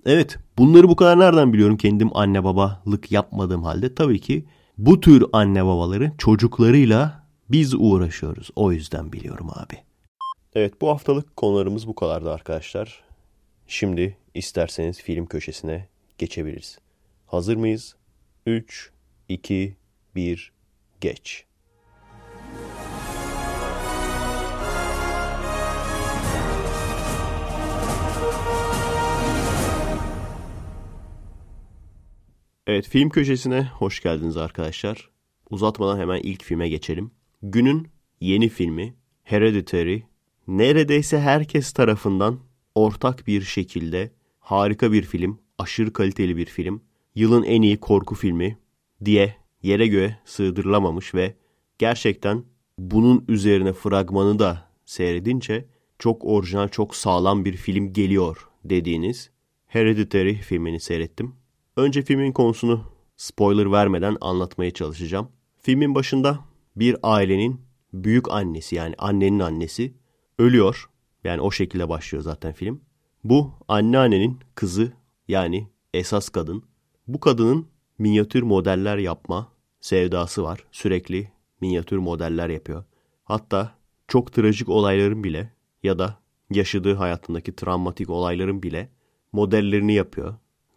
Evet bunları bu kadar nereden biliyorum kendim anne babalık yapmadığım halde tabii ki bu tür anne babaları çocuklarıyla biz uğraşıyoruz. O yüzden biliyorum abi. Evet bu haftalık konularımız bu kadardı arkadaşlar. Şimdi isterseniz film köşesine geçebiliriz. Hazır mıyız? 3, 2, 1, geç. Evet film köşesine hoş geldiniz arkadaşlar. Uzatmadan hemen ilk filme geçelim. Günün yeni filmi Hereditary neredeyse herkes tarafından ortak bir şekilde harika bir film, aşırı kaliteli bir film, yılın en iyi korku filmi diye yere göğe sığdırılamamış ve gerçekten bunun üzerine fragmanı da seyredince çok orijinal, çok sağlam bir film geliyor dediğiniz Hereditary filmini seyrettim. Önce filmin konusunu spoiler vermeden anlatmaya çalışacağım. Filmin başında bir ailenin büyük annesi yani annenin annesi ölüyor. Yani o şekilde başlıyor zaten film. Bu anneannenin kızı yani esas kadın. Bu kadının minyatür modeller yapma sevdası var. Sürekli minyatür modeller yapıyor. Hatta çok trajik olayların bile ya da yaşadığı hayatındaki travmatik olayların bile modellerini yapıyor.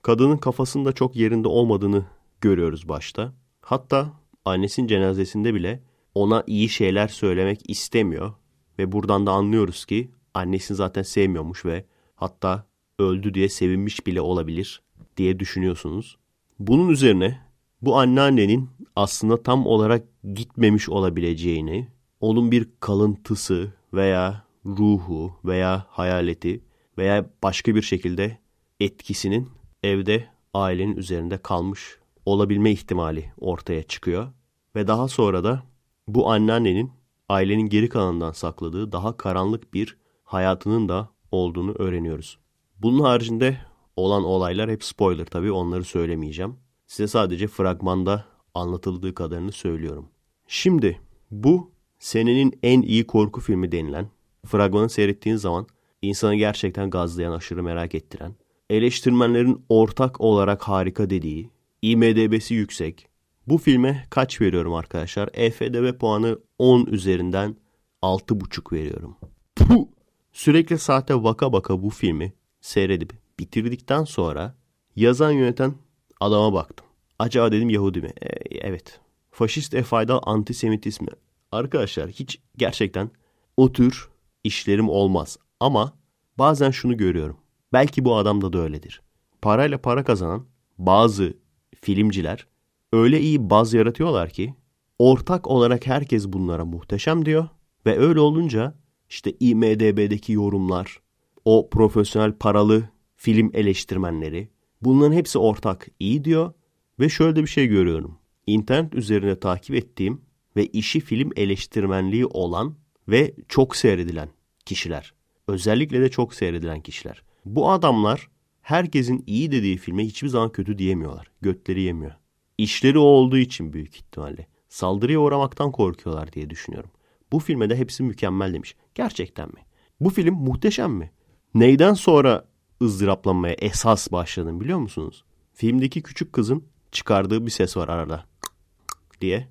Kadının kafasında çok yerinde olmadığını görüyoruz başta. Hatta annesinin cenazesinde bile ona iyi şeyler söylemek istemiyor. Ve buradan da anlıyoruz ki annesini zaten sevmiyormuş ve hatta öldü diye sevinmiş bile olabilir diye düşünüyorsunuz. Bunun üzerine bu anneannenin aslında tam olarak gitmemiş olabileceğini, onun bir kalıntısı veya ruhu veya hayaleti veya başka bir şekilde etkisinin evde ailenin üzerinde kalmış olabilme ihtimali ortaya çıkıyor. Ve daha sonra da bu anneannenin ailenin geri kalanından sakladığı daha karanlık bir hayatının da olduğunu öğreniyoruz. Bunun haricinde olan olaylar hep spoiler tabii onları söylemeyeceğim. Size sadece fragmanda anlatıldığı kadarını söylüyorum. Şimdi bu senenin en iyi korku filmi denilen, fragmanı seyrettiğin zaman insanı gerçekten gazlayan, aşırı merak ettiren, eleştirmenlerin ortak olarak harika dediği, IMDB'si yüksek. Bu filme kaç veriyorum arkadaşlar? EFDB puanı 10 üzerinden 6,5 veriyorum. Puh! Sürekli saate vaka baka bu filmi seyredip bitirdikten sonra yazan yöneten adama baktım. Acaba dedim Yahudi mi? E, evet. Faşist efayda antisemitizmi. Arkadaşlar hiç gerçekten o tür işlerim olmaz. Ama bazen şunu görüyorum. Belki bu adamda da öyledir. Parayla para kazanan bazı filmciler öyle iyi baz yaratıyorlar ki ortak olarak herkes bunlara muhteşem diyor ve öyle olunca işte IMDB'deki yorumlar, o profesyonel paralı film eleştirmenleri bunların hepsi ortak iyi diyor ve şöyle bir şey görüyorum. İnternet üzerine takip ettiğim ve işi film eleştirmenliği olan ve çok seyredilen kişiler. Özellikle de çok seyredilen kişiler. Bu adamlar herkesin iyi dediği filme hiçbir zaman kötü diyemiyorlar. Götleri yemiyor. İşleri o olduğu için büyük ihtimalle. Saldırıya uğramaktan korkuyorlar diye düşünüyorum. Bu filme de hepsi mükemmel demiş. Gerçekten mi? Bu film muhteşem mi? Neyden sonra ızdıraplanmaya esas başladım biliyor musunuz? Filmdeki küçük kızın çıkardığı bir ses var arada. diye.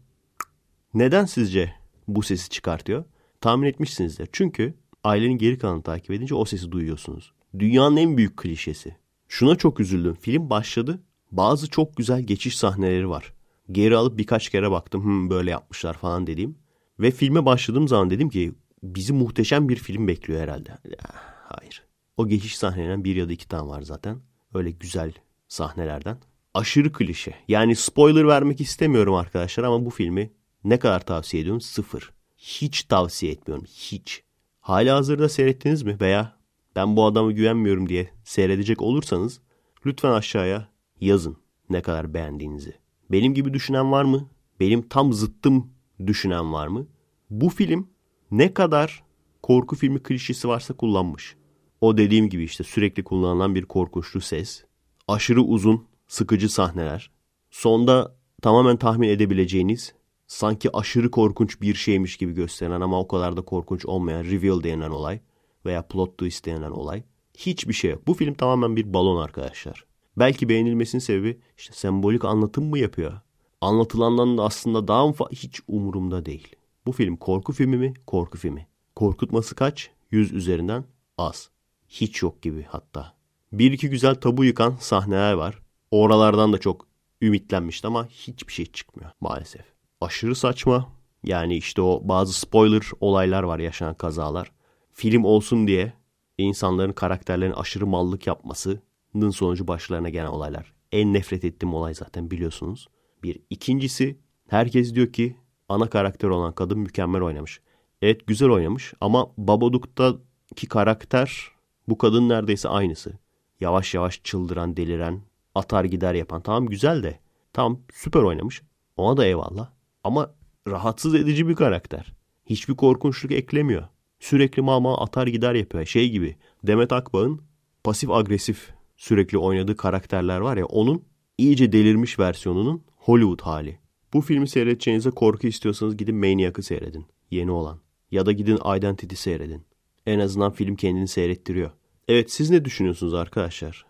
Neden sizce bu sesi çıkartıyor? Tahmin etmişsinizdir. Çünkü ailenin geri kalanını takip edince o sesi duyuyorsunuz. Dünyanın en büyük klişesi. Şuna çok üzüldüm. Film başladı. Bazı çok güzel geçiş sahneleri var. Geri alıp birkaç kere baktım. Hım böyle yapmışlar falan dediğim. Ve filme başladığım zaman dedim ki bizi muhteşem bir film bekliyor herhalde. Ya, hayır. O geçiş sahnelerinden bir ya da iki tane var zaten. Öyle güzel sahnelerden. Aşırı klişe. Yani spoiler vermek istemiyorum arkadaşlar ama bu filmi ne kadar tavsiye ediyorum? Sıfır. Hiç tavsiye etmiyorum. Hiç. Hala hazırda seyrettiniz mi? Veya ben bu adamı güvenmiyorum diye seyredecek olursanız lütfen aşağıya yazın ne kadar beğendiğinizi. Benim gibi düşünen var mı? Benim tam zıttım düşünen var mı? Bu film ne kadar korku filmi klişesi varsa kullanmış. O dediğim gibi işte sürekli kullanılan bir korkunçlu ses, aşırı uzun, sıkıcı sahneler, sonda tamamen tahmin edebileceğiniz, sanki aşırı korkunç bir şeymiş gibi gösteren ama o kadar da korkunç olmayan reveal denilen olay veya plot twist denilen olay. Hiçbir şey yok. Bu film tamamen bir balon arkadaşlar. Belki beğenilmesinin sebebi işte sembolik anlatım mı yapıyor? Anlatılandan da aslında daha mı hiç umurumda değil. Bu film korku filmi mi? Korku filmi. Korkutması kaç? Yüz üzerinden az. Hiç yok gibi hatta. Bir iki güzel tabu yıkan sahneler var. Oralardan da çok ümitlenmişti ama hiçbir şey çıkmıyor maalesef. Aşırı saçma. Yani işte o bazı spoiler olaylar var yaşanan kazalar. Film olsun diye insanların karakterlerin aşırı mallık yapmasının sonucu başlarına gelen olaylar. En nefret ettiğim olay zaten biliyorsunuz. Bir. ikincisi herkes diyor ki ana karakter olan kadın mükemmel oynamış. Evet güzel oynamış ama Babadook'taki karakter bu kadın neredeyse aynısı. Yavaş yavaş çıldıran, deliren, atar gider yapan. Tamam güzel de. Tamam süper oynamış. Ona da eyvallah. Ama rahatsız edici bir karakter. Hiçbir korkunçluk eklemiyor. Sürekli mama atar gider yapıyor. Şey gibi Demet Akbağ'ın pasif agresif sürekli oynadığı karakterler var ya onun iyice delirmiş versiyonunun Hollywood hali. Bu filmi seyredeceğinize korku istiyorsanız gidin Maniac'ı seyredin. Yeni olan. Ya da gidin Identity seyredin. En azından film kendini seyrettiriyor. Evet siz ne düşünüyorsunuz arkadaşlar?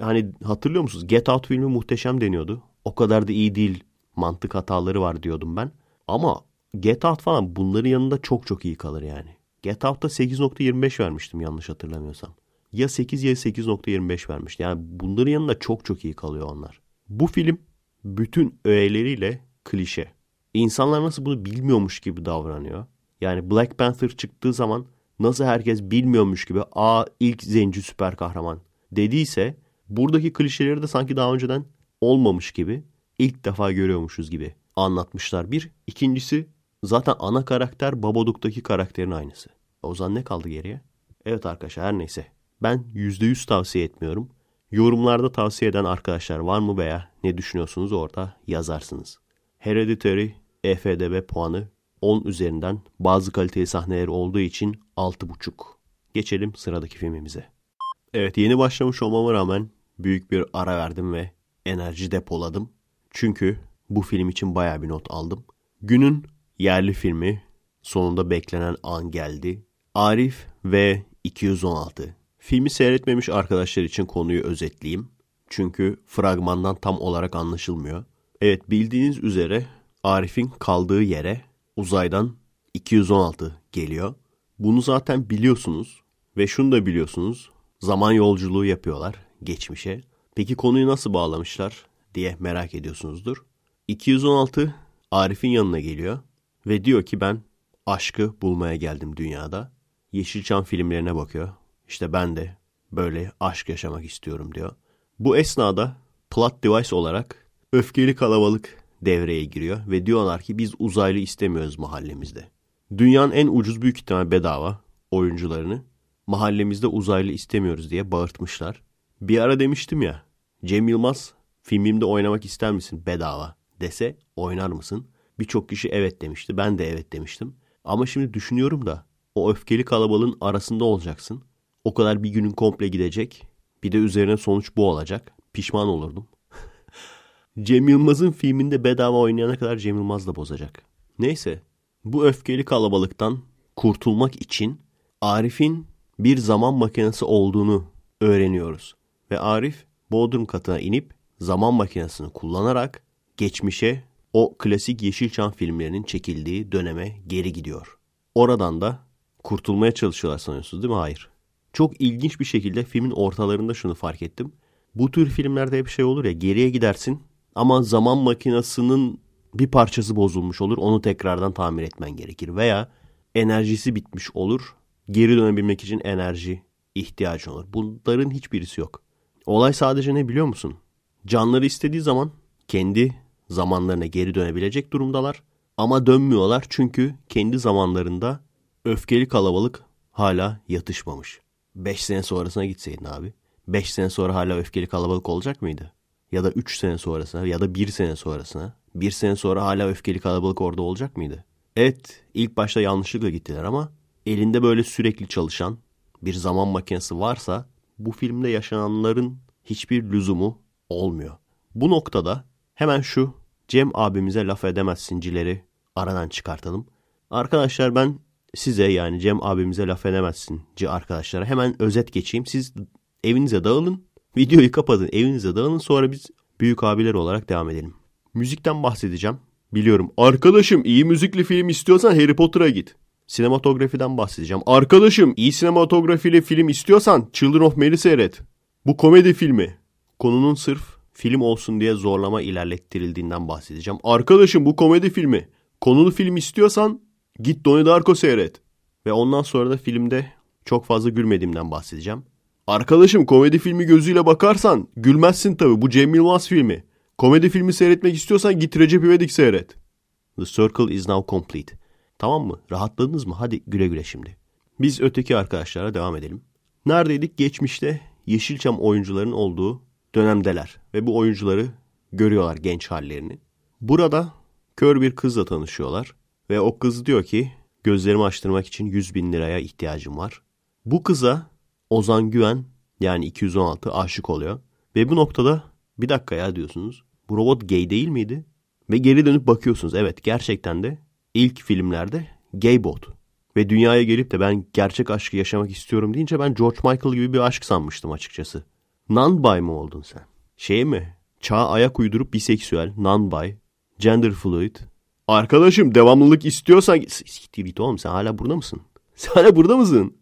Hani hatırlıyor musunuz? Get Out filmi muhteşem deniyordu. O kadar da iyi değil. Mantık hataları var diyordum ben. Ama Get Out falan bunların yanında çok çok iyi kalır yani. Get Out'ta 8.25 vermiştim yanlış hatırlamıyorsam. Ya 8 ya 8.25 vermiş. Yani bunların yanında çok çok iyi kalıyor onlar. Bu film bütün öğeleriyle klişe. İnsanlar nasıl bunu bilmiyormuş gibi davranıyor. Yani Black Panther çıktığı zaman nasıl herkes bilmiyormuş gibi a ilk zenci süper kahraman dediyse buradaki klişeleri de sanki daha önceden olmamış gibi ilk defa görüyormuşuz gibi anlatmışlar bir. İkincisi zaten ana karakter Babadook'taki karakterin aynısı. O zaman ne kaldı geriye? Evet arkadaşlar her neyse. Ben %100 tavsiye etmiyorum. Yorumlarda tavsiye eden arkadaşlar var mı veya ne düşünüyorsunuz orada yazarsınız. Hereditary EFDB puanı 10 üzerinden bazı kaliteli sahneler olduğu için 6.5. Geçelim sıradaki filmimize. Evet yeni başlamış olmama rağmen büyük bir ara verdim ve enerji depoladım. Çünkü bu film için baya bir not aldım. Günün yerli filmi sonunda beklenen an geldi. Arif ve 216. Filmi seyretmemiş arkadaşlar için konuyu özetleyeyim. Çünkü fragmandan tam olarak anlaşılmıyor. Evet bildiğiniz üzere Arif'in kaldığı yere uzaydan 216 geliyor. Bunu zaten biliyorsunuz ve şunu da biliyorsunuz. Zaman yolculuğu yapıyorlar geçmişe. Peki konuyu nasıl bağlamışlar diye merak ediyorsunuzdur. 216 Arif'in yanına geliyor ve diyor ki ben aşkı bulmaya geldim dünyada. Yeşilçam filmlerine bakıyor. İşte ben de böyle aşk yaşamak istiyorum diyor. Bu esnada plot device olarak öfkeli kalabalık devreye giriyor ve diyorlar ki biz uzaylı istemiyoruz mahallemizde. Dünyanın en ucuz büyük ihtimal bedava oyuncularını mahallemizde uzaylı istemiyoruz diye bağırtmışlar. Bir ara demiştim ya Cem Yılmaz filmimde oynamak ister misin bedava dese oynar mısın? Birçok kişi evet demişti ben de evet demiştim. Ama şimdi düşünüyorum da o öfkeli kalabalığın arasında olacaksın. O kadar bir günün komple gidecek. Bir de üzerine sonuç bu olacak. Pişman olurdum. Cem Yılmaz'ın filminde bedava oynayana kadar Cem Yılmaz da bozacak. Neyse bu öfkeli kalabalıktan kurtulmak için Arif'in bir zaman makinesi olduğunu öğreniyoruz. Ve Arif Bodrum katına inip zaman makinesini kullanarak geçmişe o klasik Yeşilçam filmlerinin çekildiği döneme geri gidiyor. Oradan da kurtulmaya çalışıyorlar sanıyorsunuz değil mi? Hayır. Çok ilginç bir şekilde filmin ortalarında şunu fark ettim. Bu tür filmlerde hep şey olur ya geriye gidersin ama zaman makinesinin bir parçası bozulmuş olur. Onu tekrardan tamir etmen gerekir. Veya enerjisi bitmiş olur. Geri dönebilmek için enerji ihtiyacın olur. Bunların hiçbirisi yok. Olay sadece ne biliyor musun? Canları istediği zaman kendi zamanlarına geri dönebilecek durumdalar. Ama dönmüyorlar çünkü kendi zamanlarında öfkeli kalabalık hala yatışmamış. 5 sene sonrasına gitseydin abi. 5 sene sonra hala öfkeli kalabalık olacak mıydı? Ya da 3 sene sonrasına ya da 1 sene sonrasına. 1 sene sonra hala öfkeli kalabalık orada olacak mıydı? Evet ilk başta yanlışlıkla gittiler ama elinde böyle sürekli çalışan bir zaman makinesi varsa bu filmde yaşananların hiçbir lüzumu olmuyor. Bu noktada hemen şu Cem abimize laf edemezsincileri aradan çıkartalım. Arkadaşlar ben size yani Cem abimize laf edemezsinci arkadaşlara hemen özet geçeyim. Siz evinize dağılın, videoyu kapatın, evinize dağılın sonra biz büyük abiler olarak devam edelim. Müzikten bahsedeceğim. Biliyorum. Arkadaşım iyi müzikli film istiyorsan Harry Potter'a git. Sinematografiden bahsedeceğim. Arkadaşım iyi sinematografili film istiyorsan Children of Men'i seyret. Bu komedi filmi. Konunun sırf film olsun diye zorlama ilerlettirildiğinden bahsedeceğim. Arkadaşım bu komedi filmi. Konulu film istiyorsan git Donnie Darko seyret. Ve ondan sonra da filmde çok fazla gülmediğimden bahsedeceğim. Arkadaşım komedi filmi gözüyle bakarsan gülmezsin tabii bu Cem Yılmaz filmi. Komedi filmi seyretmek istiyorsan git Recep İvedik seyret. The circle is now complete. Tamam mı? Rahatladınız mı? Hadi güle güle şimdi. Biz öteki arkadaşlara devam edelim. Neredeydik? Geçmişte Yeşilçam oyuncuların olduğu dönemdeler. Ve bu oyuncuları görüyorlar genç hallerini. Burada kör bir kızla tanışıyorlar. Ve o kız diyor ki gözlerimi açtırmak için 100 bin liraya ihtiyacım var. Bu kıza Ozan Güven yani 216 aşık oluyor. Ve bu noktada bir dakika ya diyorsunuz. Bu robot gay değil miydi? Ve geri dönüp bakıyorsunuz. Evet gerçekten de ilk filmlerde gay bot. Ve dünyaya gelip de ben gerçek aşkı yaşamak istiyorum deyince ben George Michael gibi bir aşk sanmıştım açıkçası. Non-bi mi oldun sen? Şey mi? Çağa ayak uydurup biseksüel, non-bi, gender fluid. Arkadaşım devamlılık istiyorsan... Siktir git oğlum sen hala burada mısın? Sen hala burada mısın?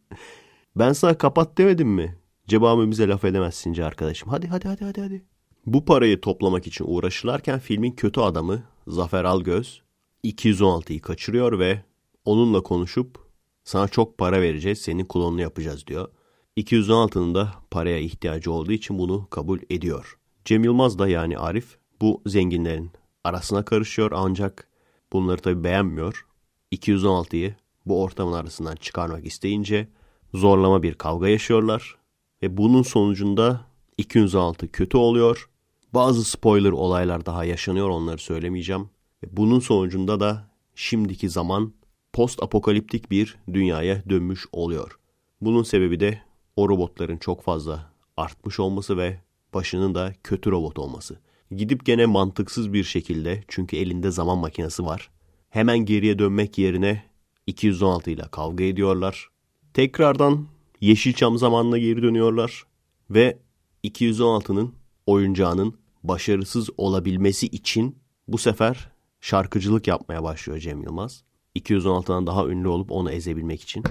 Ben sana kapat demedim mi? Cebamimize laf edemezsince arkadaşım. Hadi hadi hadi hadi hadi. Bu parayı toplamak için uğraşırlarken filmin kötü adamı Zafer Algöz 216'yı kaçırıyor ve onunla konuşup sana çok para vereceğiz senin klonunu yapacağız diyor. 216'nın da paraya ihtiyacı olduğu için bunu kabul ediyor. Cem Yılmaz da yani Arif bu zenginlerin arasına karışıyor ancak bunları tabi beğenmiyor. 216'yı bu ortamın arasından çıkarmak isteyince zorlama bir kavga yaşıyorlar. Ve bunun sonucunda 206 kötü oluyor. Bazı spoiler olaylar daha yaşanıyor onları söylemeyeceğim. Ve bunun sonucunda da şimdiki zaman post apokaliptik bir dünyaya dönmüş oluyor. Bunun sebebi de o robotların çok fazla artmış olması ve başının da kötü robot olması. Gidip gene mantıksız bir şekilde çünkü elinde zaman makinesi var. Hemen geriye dönmek yerine 216 ile kavga ediyorlar. Tekrardan Yeşilçam zamanına geri dönüyorlar ve 216'nın oyuncağının başarısız olabilmesi için bu sefer şarkıcılık yapmaya başlıyor Cem Yılmaz. 216'dan daha ünlü olup onu ezebilmek için.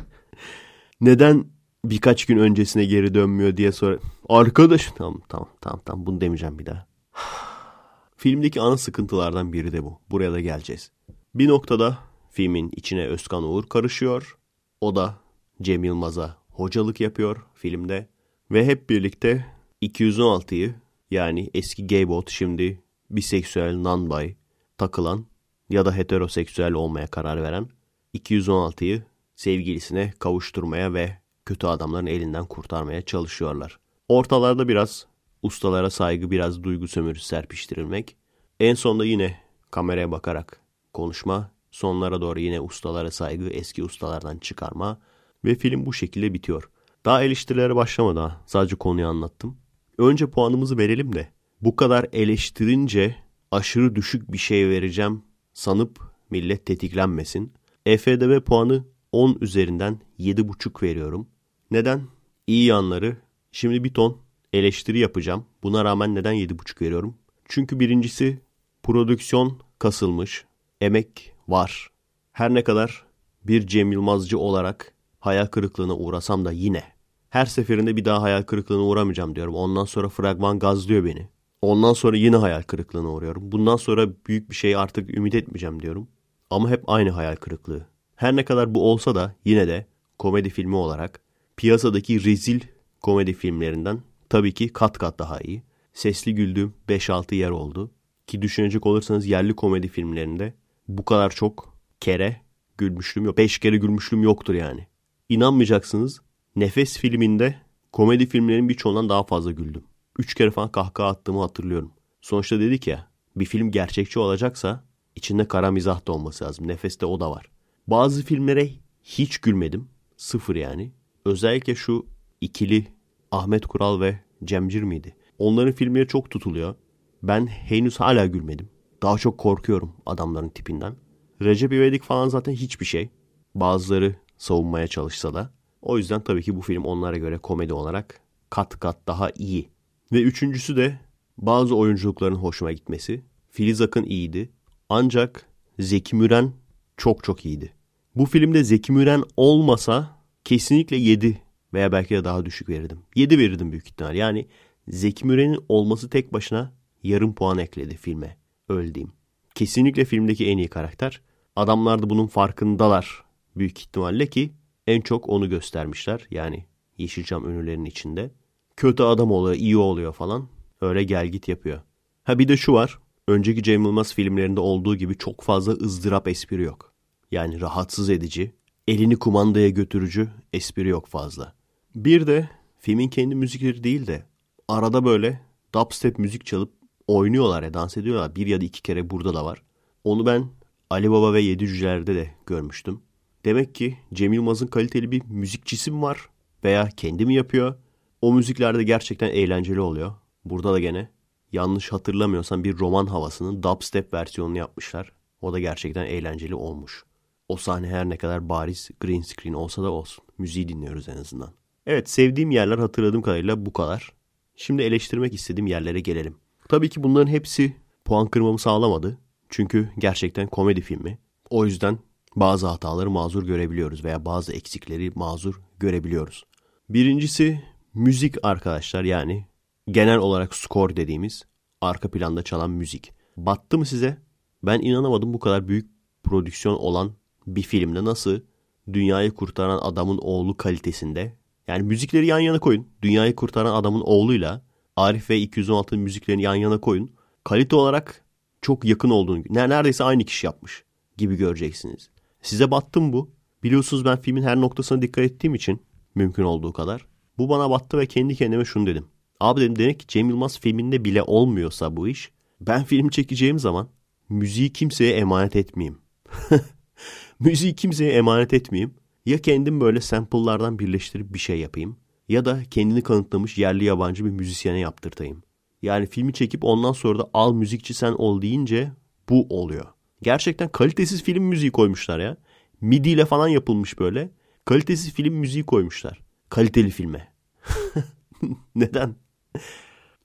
Neden birkaç gün öncesine geri dönmüyor diye sor. Arkadaş tamam tamam tamam tamam bunu demeyeceğim bir daha. Filmdeki ana sıkıntılardan biri de bu. Buraya da geleceğiz. Bir noktada filmin içine Özkan Uğur karışıyor. O da Cem Yılmaz'a hocalık yapıyor filmde. Ve hep birlikte 216'yı yani eski gay bot şimdi biseksüel non-bi takılan ya da heteroseksüel olmaya karar veren 216'yı sevgilisine kavuşturmaya ve kötü adamların elinden kurtarmaya çalışıyorlar. Ortalarda biraz ustalara saygı, biraz duygu sömürüsü serpiştirilmek. En sonunda yine kameraya bakarak konuşma, sonlara doğru yine ustalara saygı, eski ustalardan çıkarma ve film bu şekilde bitiyor. Daha eleştirilere başlamadan sadece konuyu anlattım. Önce puanımızı verelim de bu kadar eleştirince aşırı düşük bir şey vereceğim sanıp millet tetiklenmesin. EFDB puanı 10 üzerinden 7,5 veriyorum. Neden? İyi yanları. Şimdi bir ton eleştiri yapacağım. Buna rağmen neden 7,5 veriyorum? Çünkü birincisi prodüksiyon kasılmış. Emek var. Her ne kadar bir Cem Yılmazcı olarak hayal kırıklığına uğrasam da yine. Her seferinde bir daha hayal kırıklığına uğramayacağım diyorum. Ondan sonra fragman gazlıyor beni. Ondan sonra yine hayal kırıklığına uğruyorum. Bundan sonra büyük bir şey artık ümit etmeyeceğim diyorum. Ama hep aynı hayal kırıklığı. Her ne kadar bu olsa da yine de komedi filmi olarak piyasadaki rezil komedi filmlerinden tabii ki kat kat daha iyi. Sesli güldüğüm 5-6 yer oldu. Ki düşünecek olursanız yerli komedi filmlerinde bu kadar çok kere gülmüşlüğüm yok. 5 kere gülmüşlüğüm yoktur yani. İnanmayacaksınız Nefes filminde komedi filmlerin birçoğundan daha fazla güldüm. 3 kere falan kahkaha attığımı hatırlıyorum. Sonuçta dedik ya bir film gerçekçi olacaksa içinde kara mizah da olması lazım. Nefeste o da var. Bazı filmlere hiç gülmedim. Sıfır yani. Özellikle şu ikili Ahmet Kural ve Cemcir miydi? Onların filmleri çok tutuluyor. Ben henüz hala gülmedim. Daha çok korkuyorum adamların tipinden. Recep İvedik falan zaten hiçbir şey. Bazıları savunmaya çalışsa da. O yüzden tabii ki bu film onlara göre komedi olarak kat kat daha iyi. Ve üçüncüsü de bazı oyunculukların hoşuma gitmesi. Filiz Akın iyiydi. Ancak Zeki Müren çok çok iyiydi. Bu filmde Zeki Müren olmasa kesinlikle 7 veya belki de daha düşük verirdim. 7 verirdim büyük ihtimal. Yani Zeki Müren'in olması tek başına yarım puan ekledi filme. Öyle diyeyim. Kesinlikle filmdeki en iyi karakter. Adamlar da bunun farkındalar büyük ihtimalle ki en çok onu göstermişler. Yani Yeşilçam ünlülerinin içinde. Kötü adam oluyor, iyi oluyor falan. Öyle gel git yapıyor. Ha bir de şu var. Önceki Cem Yılmaz filmlerinde olduğu gibi çok fazla ızdırap espri yok. Yani rahatsız edici, elini kumandaya götürücü espri yok fazla. Bir de filmin kendi müzikleri değil de arada böyle dubstep müzik çalıp oynuyorlar ya dans ediyorlar. Bir ya da iki kere burada da var. Onu ben Ali Baba ve Yedi Cüceler'de de görmüştüm. Demek ki Cem Yılmaz'ın kaliteli bir müzikçisi mi var? Veya kendi mi yapıyor? O müziklerde gerçekten eğlenceli oluyor. Burada da gene yanlış hatırlamıyorsam bir roman havasının dubstep versiyonunu yapmışlar. O da gerçekten eğlenceli olmuş. O sahne her ne kadar bariz green screen olsa da olsun. Müziği dinliyoruz en azından. Evet sevdiğim yerler hatırladığım kadarıyla bu kadar. Şimdi eleştirmek istediğim yerlere gelelim. Tabii ki bunların hepsi puan kırmamı sağlamadı. Çünkü gerçekten komedi filmi. O yüzden bazı hataları mazur görebiliyoruz veya bazı eksikleri mazur görebiliyoruz. Birincisi müzik arkadaşlar yani genel olarak score dediğimiz arka planda çalan müzik. Battı mı size? Ben inanamadım bu kadar büyük prodüksiyon olan bir filmde nasıl dünyayı kurtaran adamın oğlu kalitesinde yani müzikleri yan yana koyun. Dünyayı kurtaran adamın oğluyla Arif ve 216 müziklerini yan yana koyun. Kalite olarak çok yakın olduğunu, neredeyse aynı kişi yapmış gibi göreceksiniz. Size battım bu. Biliyorsunuz ben filmin her noktasına dikkat ettiğim için mümkün olduğu kadar. Bu bana battı ve kendi kendime şunu dedim. Abi dedim demek ki Cem Yılmaz filminde bile olmuyorsa bu iş. Ben film çekeceğim zaman müziği kimseye emanet etmeyeyim. müziği kimseye emanet etmeyeyim. Ya kendim böyle sample'lardan birleştirip bir şey yapayım. Ya da kendini kanıtlamış yerli yabancı bir müzisyene yaptırtayım. Yani filmi çekip ondan sonra da al müzikçi sen ol deyince bu oluyor. Gerçekten kalitesiz film müziği koymuşlar ya. MIDI ile falan yapılmış böyle. Kalitesiz film müziği koymuşlar. Kaliteli filme. Neden?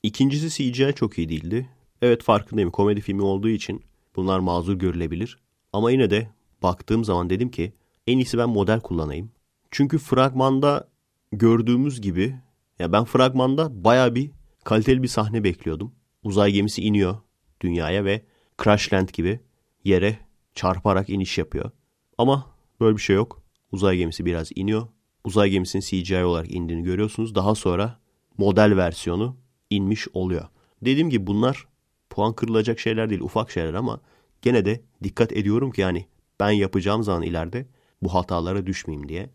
İkincisi CGI çok iyi değildi. Evet farkındayım komedi filmi olduğu için bunlar mazur görülebilir. Ama yine de baktığım zaman dedim ki en iyisi ben model kullanayım. Çünkü fragmanda gördüğümüz gibi ya ben fragmanda baya bir kaliteli bir sahne bekliyordum. Uzay gemisi iniyor dünyaya ve Crashland gibi yere çarparak iniş yapıyor. Ama böyle bir şey yok. Uzay gemisi biraz iniyor. Uzay gemisinin CGI olarak indiğini görüyorsunuz. Daha sonra model versiyonu inmiş oluyor. Dediğim gibi bunlar puan kırılacak şeyler değil ufak şeyler ama gene de dikkat ediyorum ki yani ben yapacağım zaman ileride bu hatalara düşmeyeyim diye.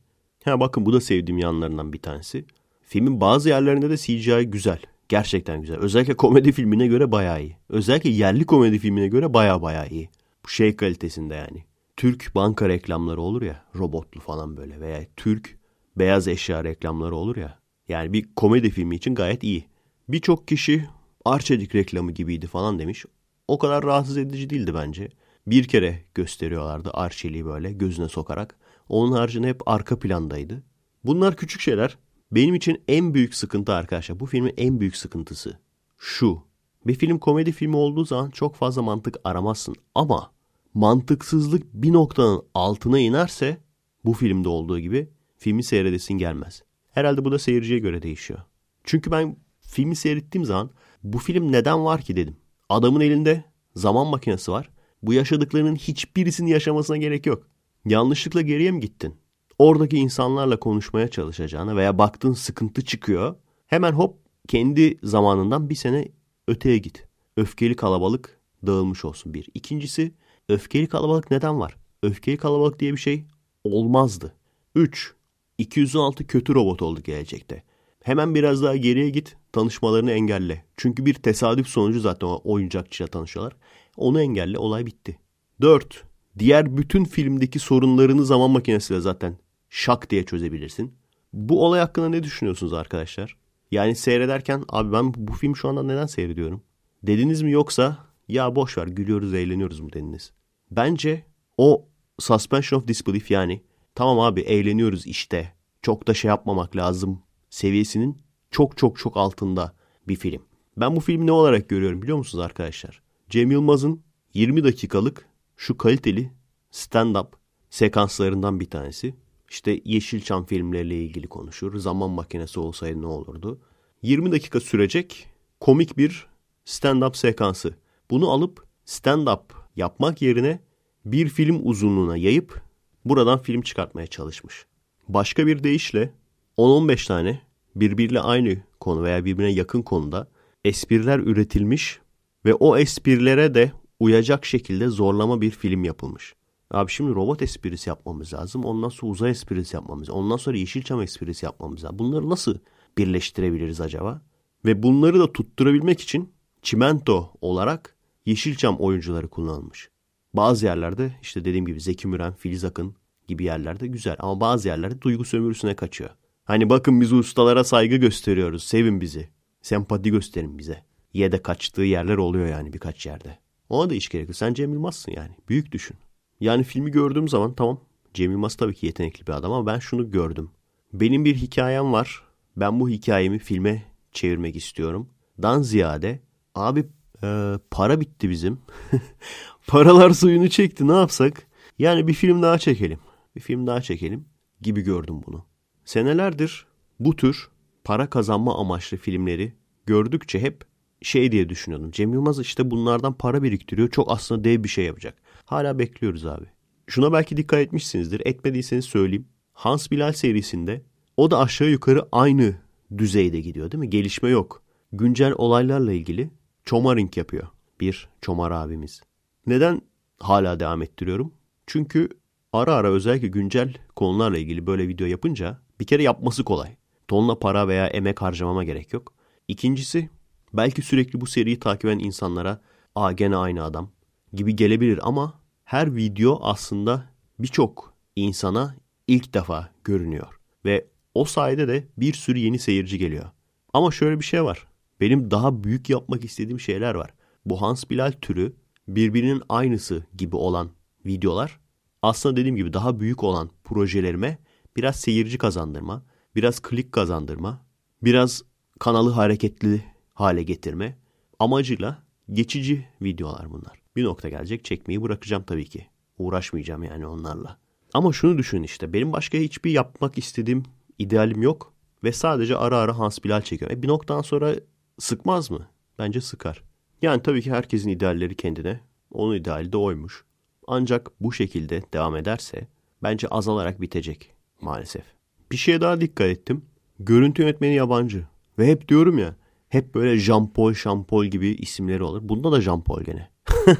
Ha bakın bu da sevdiğim yanlarından bir tanesi. Filmin bazı yerlerinde de CGI güzel. Gerçekten güzel. Özellikle komedi filmine göre bayağı iyi. Özellikle yerli komedi filmine göre bayağı bayağı iyi. Bu şey kalitesinde yani. Türk banka reklamları olur ya robotlu falan böyle veya Türk beyaz eşya reklamları olur ya. Yani bir komedi filmi için gayet iyi. Birçok kişi Arçelik reklamı gibiydi falan demiş. O kadar rahatsız edici değildi bence. Bir kere gösteriyorlardı Arçelik'i böyle gözüne sokarak. Onun haricinde hep arka plandaydı. Bunlar küçük şeyler. Benim için en büyük sıkıntı arkadaşlar. Bu filmin en büyük sıkıntısı şu. Bir film komedi filmi olduğu zaman çok fazla mantık aramazsın. Ama mantıksızlık bir noktanın altına inerse bu filmde olduğu gibi filmi seyredesin gelmez. Herhalde bu da seyirciye göre değişiyor. Çünkü ben filmi seyrettiğim zaman bu film neden var ki dedim. Adamın elinde zaman makinesi var. Bu yaşadıklarının hiçbirisini yaşamasına gerek yok. Yanlışlıkla geriye mi gittin? Oradaki insanlarla konuşmaya çalışacağına veya baktın sıkıntı çıkıyor. Hemen hop kendi zamanından bir sene öteye git. Öfkeli kalabalık dağılmış olsun bir. İkincisi öfkeli kalabalık neden var? Öfkeli kalabalık diye bir şey olmazdı. 3. 216 kötü robot oldu gelecekte. Hemen biraz daha geriye git tanışmalarını engelle. Çünkü bir tesadüf sonucu zaten o oyuncakçıyla tanışıyorlar. Onu engelle olay bitti. 4. Diğer bütün filmdeki sorunlarını zaman makinesiyle zaten şak diye çözebilirsin. Bu olay hakkında ne düşünüyorsunuz arkadaşlar? Yani seyrederken abi ben bu film şu anda neden seyrediyorum? Dediniz mi yoksa ya boş ver gülüyoruz eğleniyoruz mu dediniz? Bence o suspension of disbelief yani tamam abi eğleniyoruz işte çok da şey yapmamak lazım seviyesinin çok çok çok altında bir film. Ben bu filmi ne olarak görüyorum biliyor musunuz arkadaşlar? Cem Yılmaz'ın 20 dakikalık şu kaliteli stand-up sekanslarından bir tanesi. İşte Yeşilçam filmleriyle ilgili konuşur. Zaman makinesi olsaydı ne olurdu? 20 dakika sürecek komik bir stand-up sekansı. Bunu alıp stand-up yapmak yerine bir film uzunluğuna yayıp buradan film çıkartmaya çalışmış. Başka bir deyişle 10-15 tane birbiriyle aynı konu veya birbirine yakın konuda espriler üretilmiş ve o esprilere de uyacak şekilde zorlama bir film yapılmış. Abi şimdi robot esprisi yapmamız lazım. Ondan sonra uzay esprisi yapmamız lazım. Ondan sonra Yeşilçam esprisi yapmamız lazım. Bunları nasıl birleştirebiliriz acaba? Ve bunları da tutturabilmek için çimento olarak Yeşilçam oyuncuları kullanılmış. Bazı yerlerde işte dediğim gibi Zeki Müren, Filiz Akın gibi yerlerde güzel ama bazı yerlerde duygu sömürüsüne kaçıyor. Hani bakın biz ustalara saygı gösteriyoruz, sevin bizi, sempati gösterin bize. Ye de kaçtığı yerler oluyor yani birkaç yerde. Ona da hiç gerek. Sen Cem Yılmaz'sın yani. Büyük düşün. Yani filmi gördüğüm zaman tamam Cem Yılmaz tabii ki yetenekli bir adam ama ben şunu gördüm. Benim bir hikayem var. Ben bu hikayemi filme çevirmek istiyorum. Dan ziyade abi e, para bitti bizim. Paralar suyunu çekti ne yapsak? Yani bir film daha çekelim. Bir film daha çekelim gibi gördüm bunu. Senelerdir bu tür para kazanma amaçlı filmleri gördükçe hep şey diye düşünüyordum. Cem Yılmaz işte bunlardan para biriktiriyor. Çok aslında dev bir şey yapacak. Hala bekliyoruz abi. Şuna belki dikkat etmişsinizdir. Etmediyseniz söyleyeyim. Hans Bilal serisinde o da aşağı yukarı aynı düzeyde gidiyor değil mi? Gelişme yok. Güncel olaylarla ilgili çomaring yapıyor. Bir çomar abimiz. Neden hala devam ettiriyorum? Çünkü ara ara özellikle güncel konularla ilgili böyle video yapınca bir kere yapması kolay. Tonla para veya emek harcamama gerek yok. İkincisi belki sürekli bu seriyi takip eden insanlara aa gene aynı adam gibi gelebilir ama her video aslında birçok insana ilk defa görünüyor. Ve o sayede de bir sürü yeni seyirci geliyor. Ama şöyle bir şey var. Benim daha büyük yapmak istediğim şeyler var. Bu Hans Bilal türü birbirinin aynısı gibi olan videolar aslında dediğim gibi daha büyük olan projelerime biraz seyirci kazandırma, biraz klik kazandırma, biraz kanalı hareketli hale getirme amacıyla geçici videolar bunlar. Bir nokta gelecek çekmeyi bırakacağım tabii ki. Uğraşmayacağım yani onlarla. Ama şunu düşün işte benim başka hiçbir yapmak istediğim idealim yok ve sadece ara ara Hans Bilal çekiyorum. E bir noktadan sonra sıkmaz mı? Bence sıkar. Yani tabii ki herkesin idealleri kendine. Onun ideali de oymuş. Ancak bu şekilde devam ederse bence azalarak bitecek maalesef. Bir şeye daha dikkat ettim. Görüntü yönetmeni yabancı. Ve hep diyorum ya hep böyle Jean Paul, Jean Paul gibi isimleri olur. Bunda da Jean Paul gene.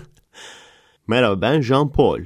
Merhaba ben Jean Paul.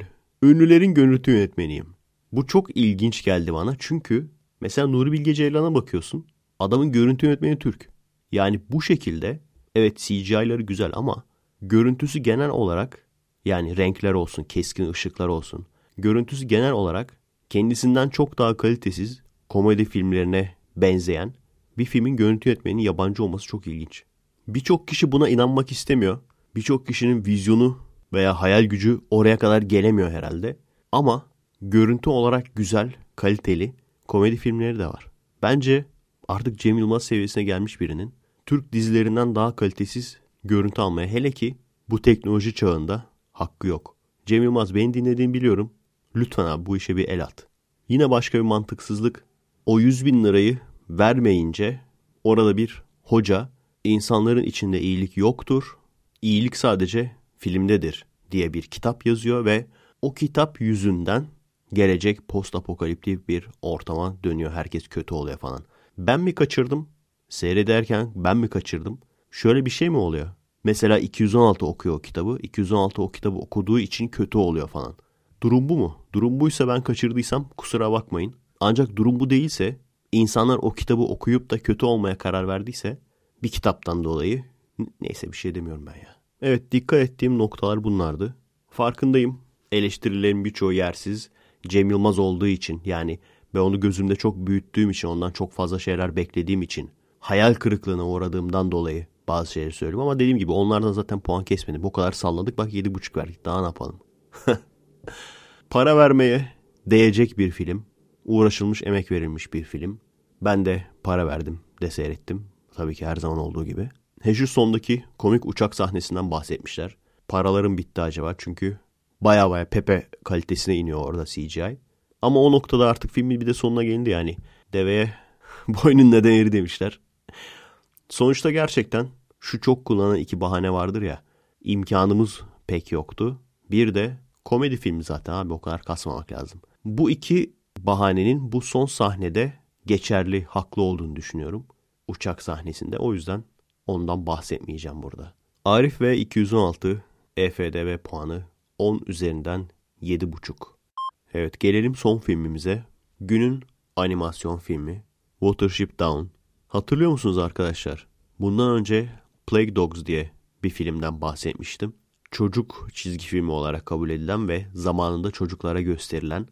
Ünlülerin görüntü yönetmeniyim. Bu çok ilginç geldi bana çünkü mesela Nuri Bilge Ceylan'a bakıyorsun. Adamın görüntü yönetmeni Türk. Yani bu şekilde evet CGI'ları güzel ama görüntüsü genel olarak yani renkler olsun, keskin ışıklar olsun. Görüntüsü genel olarak kendisinden çok daha kalitesiz komedi filmlerine benzeyen bir filmin görüntü yönetmeninin yabancı olması çok ilginç. Birçok kişi buna inanmak istemiyor. Birçok kişinin vizyonu veya hayal gücü oraya kadar gelemiyor herhalde. Ama görüntü olarak güzel, kaliteli komedi filmleri de var. Bence artık Cem Yılmaz seviyesine gelmiş birinin Türk dizilerinden daha kalitesiz görüntü almaya hele ki bu teknoloji çağında hakkı yok. Cem Yılmaz beni dinlediğini biliyorum. Lütfen abi bu işe bir el at. Yine başka bir mantıksızlık. O 100 bin lirayı vermeyince orada bir hoca insanların içinde iyilik yoktur. İyilik sadece filmdedir diye bir kitap yazıyor ve o kitap yüzünden gelecek post apokaliptik bir ortama dönüyor. Herkes kötü oluyor falan. Ben mi kaçırdım? Seyrederken ben mi kaçırdım? Şöyle bir şey mi oluyor? Mesela 216 okuyor o kitabı. 216 o kitabı okuduğu için kötü oluyor falan. Durum bu mu? Durum buysa ben kaçırdıysam kusura bakmayın. Ancak durum bu değilse insanlar o kitabı okuyup da kötü olmaya karar verdiyse bir kitaptan dolayı neyse bir şey demiyorum ben ya. Evet dikkat ettiğim noktalar bunlardı. Farkındayım eleştirilerin birçoğu yersiz. Cem Yılmaz olduğu için yani ben onu gözümde çok büyüttüğüm için ondan çok fazla şeyler beklediğim için hayal kırıklığına uğradığımdan dolayı bazı şeyleri söylüyorum ama dediğim gibi onlardan zaten puan kesmedim. Bu kadar salladık bak 7.5 verdik daha ne yapalım. Para vermeye değecek bir film. Uğraşılmış emek verilmiş bir film. Ben de para verdim de seyrettim. Tabii ki her zaman olduğu gibi. He şu sondaki komik uçak sahnesinden bahsetmişler. Paraların bitti acaba çünkü baya baya Pepe kalitesine iniyor orada CGI. Ama o noktada artık filmin bir de sonuna gelindi yani. Deveye boynun neden eri demişler. Sonuçta gerçekten şu çok kullanılan iki bahane vardır ya. İmkanımız pek yoktu. Bir de komedi filmi zaten abi o kadar kasmamak lazım. Bu iki bahanenin bu son sahnede geçerli, haklı olduğunu düşünüyorum. Uçak sahnesinde. O yüzden ondan bahsetmeyeceğim burada. Arif ve 216 EFDB puanı 10 üzerinden 7,5. Evet gelelim son filmimize. Günün animasyon filmi Watership Down. Hatırlıyor musunuz arkadaşlar? Bundan önce Plague Dogs diye bir filmden bahsetmiştim. Çocuk çizgi filmi olarak kabul edilen ve zamanında çocuklara gösterilen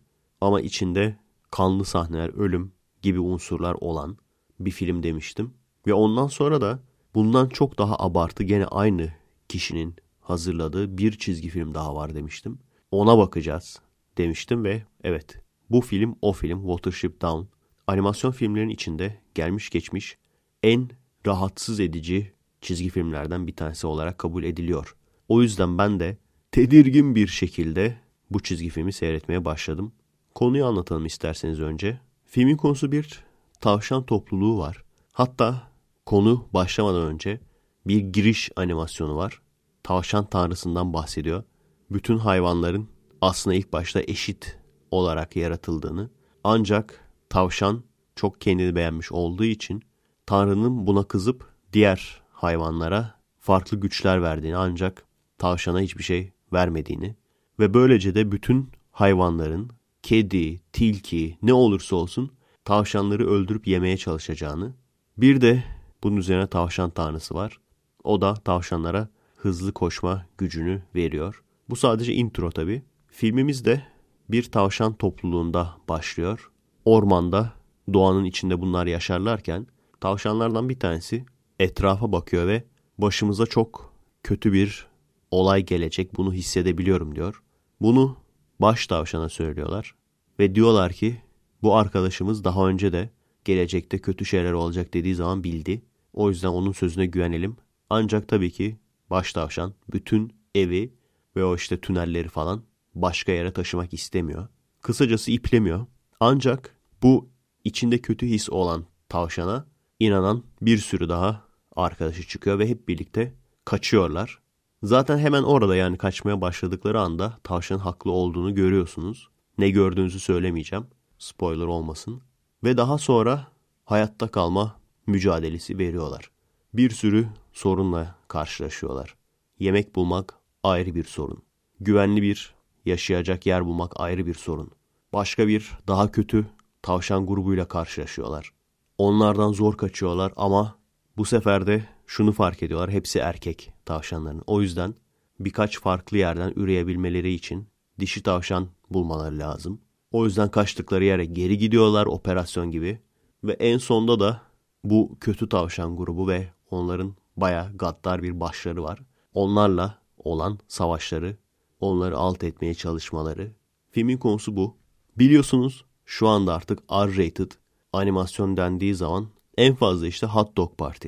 ama içinde kanlı sahneler, ölüm gibi unsurlar olan bir film demiştim. Ve ondan sonra da bundan çok daha abartı gene aynı kişinin hazırladığı bir çizgi film daha var demiştim. Ona bakacağız demiştim ve evet bu film o film Watership Down animasyon filmlerin içinde gelmiş geçmiş en rahatsız edici çizgi filmlerden bir tanesi olarak kabul ediliyor. O yüzden ben de tedirgin bir şekilde bu çizgi filmi seyretmeye başladım. Konuyu anlatalım isterseniz önce. Filmin konusu bir tavşan topluluğu var. Hatta konu başlamadan önce bir giriş animasyonu var. Tavşan tanrısından bahsediyor. Bütün hayvanların aslında ilk başta eşit olarak yaratıldığını ancak tavşan çok kendini beğenmiş olduğu için Tanrı'nın buna kızıp diğer hayvanlara farklı güçler verdiğini ancak tavşana hiçbir şey vermediğini ve böylece de bütün hayvanların kedi, tilki ne olursa olsun tavşanları öldürüp yemeye çalışacağını bir de bunun üzerine tavşan tanrısı var. O da tavşanlara hızlı koşma gücünü veriyor. Bu sadece intro tabi. Filmimiz de bir tavşan topluluğunda başlıyor. Ormanda doğanın içinde bunlar yaşarlarken tavşanlardan bir tanesi etrafa bakıyor ve başımıza çok kötü bir olay gelecek bunu hissedebiliyorum diyor. Bunu baş tavşana söylüyorlar ve diyorlar ki bu arkadaşımız daha önce de gelecekte kötü şeyler olacak dediği zaman bildi. O yüzden onun sözüne güvenelim. Ancak tabii ki baş tavşan bütün evi ve o işte tünelleri falan başka yere taşımak istemiyor. Kısacası iplemiyor. Ancak bu içinde kötü his olan tavşana inanan bir sürü daha arkadaşı çıkıyor ve hep birlikte kaçıyorlar. Zaten hemen orada yani kaçmaya başladıkları anda tavşanın haklı olduğunu görüyorsunuz. Ne gördüğünüzü söylemeyeceğim. Spoiler olmasın. Ve daha sonra hayatta kalma mücadelesi veriyorlar. Bir sürü sorunla karşılaşıyorlar. Yemek bulmak ayrı bir sorun. Güvenli bir yaşayacak yer bulmak ayrı bir sorun. Başka bir daha kötü tavşan grubuyla karşılaşıyorlar. Onlardan zor kaçıyorlar ama bu sefer de şunu fark ediyorlar. Hepsi erkek tavşanların. O yüzden birkaç farklı yerden üreyebilmeleri için dişi tavşan bulmaları lazım. O yüzden kaçtıkları yere geri gidiyorlar operasyon gibi. Ve en sonda da bu kötü tavşan grubu ve onların baya gaddar bir başları var. Onlarla olan savaşları, onları alt etmeye çalışmaları. Filmin konusu bu. Biliyorsunuz şu anda artık R-rated animasyon dendiği zaman en fazla işte Hot Dog Party.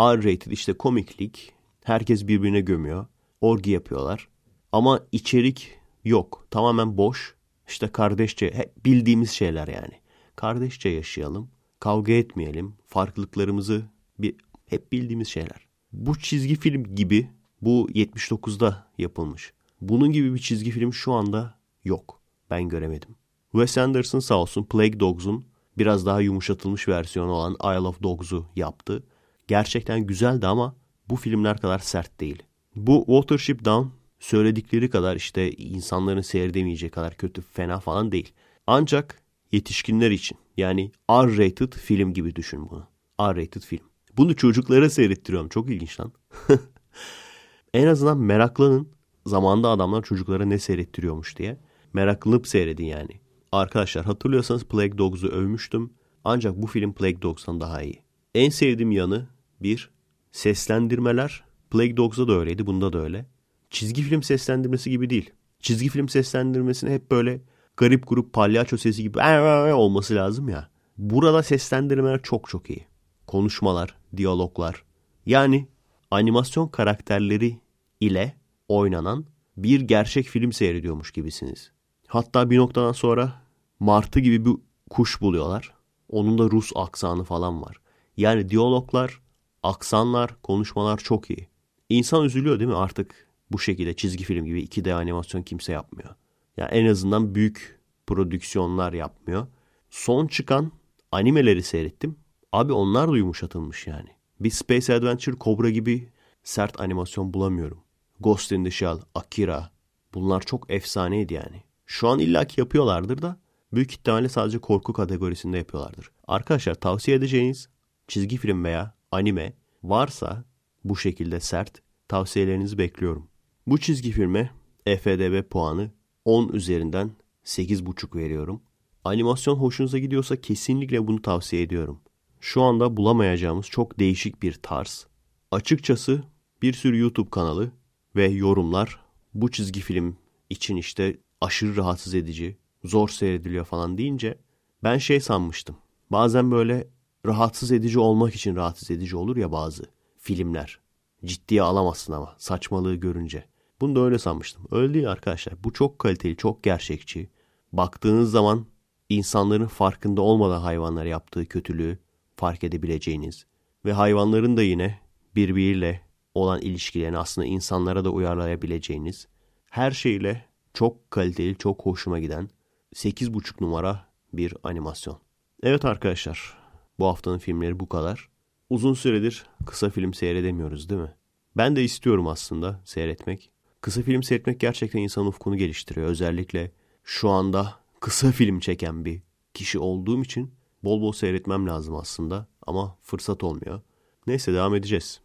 R-rated işte komiklik, herkes birbirine gömüyor, orgi yapıyorlar. Ama içerik yok, tamamen boş. İşte kardeşçe, hep bildiğimiz şeyler yani. Kardeşçe yaşayalım, kavga etmeyelim, farklılıklarımızı bir, hep bildiğimiz şeyler. bu çizgi film gibi bu 79'da yapılmış. Bunun gibi bir çizgi film şu anda yok. Ben göremedim. Wes Anderson sağ olsun Plague Dogs'un biraz daha yumuşatılmış versiyonu olan Isle of Dogs'u yaptı. Gerçekten güzeldi ama bu filmler kadar sert değil. Bu Watership Down söyledikleri kadar işte insanların seyredemeyeceği kadar kötü fena falan değil. Ancak yetişkinler için yani R-rated film gibi düşün bunu. R-rated film. Bunu çocuklara seyrettiriyorum. Çok ilginç lan. en azından meraklanın. Zamanında adamlar çocuklara ne seyrettiriyormuş diye. Meraklanıp seyredin yani. Arkadaşlar hatırlıyorsanız Plague Dogs'u övmüştüm. Ancak bu film Plague Dogs'tan daha iyi. En sevdiğim yanı bir seslendirmeler. Plague Dogs'da da öyleydi bunda da öyle. Çizgi film seslendirmesi gibi değil. Çizgi film seslendirmesini hep böyle garip grup palyaço sesi gibi olması lazım ya. Burada seslendirmeler çok çok iyi. Konuşmalar, diyaloglar. Yani animasyon karakterleri ile oynanan bir gerçek film seyrediyormuş gibisiniz. Hatta bir noktadan sonra martı gibi bir kuş buluyorlar. Onun da Rus aksanı falan var. Yani diyaloglar, aksanlar, konuşmalar çok iyi. İnsan üzülüyor değil mi artık bu şekilde çizgi film gibi 2D animasyon kimse yapmıyor. Yani en azından büyük prodüksiyonlar yapmıyor. Son çıkan animeleri seyrettim. Abi onlar da yumuşatılmış yani. Bir Space Adventure Cobra gibi sert animasyon bulamıyorum. Ghost in the Shell, Akira bunlar çok efsaneydi yani. Şu an illaki yapıyorlardır da büyük ihtimalle sadece korku kategorisinde yapıyorlardır. Arkadaşlar tavsiye edeceğiniz çizgi film veya anime varsa bu şekilde sert tavsiyelerinizi bekliyorum. Bu çizgi filme EFDB puanı 10 üzerinden 8.5 veriyorum. Animasyon hoşunuza gidiyorsa kesinlikle bunu tavsiye ediyorum. Şu anda bulamayacağımız çok değişik bir tarz. Açıkçası bir sürü YouTube kanalı ve yorumlar bu çizgi film için işte aşırı rahatsız edici, zor seyrediliyor falan deyince ben şey sanmıştım. Bazen böyle rahatsız edici olmak için rahatsız edici olur ya bazı filmler. Ciddiye alamazsın ama saçmalığı görünce. Bunu da öyle sanmıştım. Öyle değil arkadaşlar. Bu çok kaliteli, çok gerçekçi. Baktığınız zaman insanların farkında olmadan hayvanlar yaptığı kötülüğü fark edebileceğiniz ve hayvanların da yine birbiriyle olan ilişkilerini aslında insanlara da uyarlayabileceğiniz her şeyle çok kaliteli, çok hoşuma giden 8.5 numara bir animasyon. Evet arkadaşlar, bu haftanın filmleri bu kadar. Uzun süredir kısa film seyredemiyoruz değil mi? Ben de istiyorum aslında seyretmek. Kısa film seyretmek gerçekten insanın ufkunu geliştiriyor. Özellikle şu anda kısa film çeken bir kişi olduğum için bol bol seyretmem lazım aslında ama fırsat olmuyor. Neyse devam edeceğiz.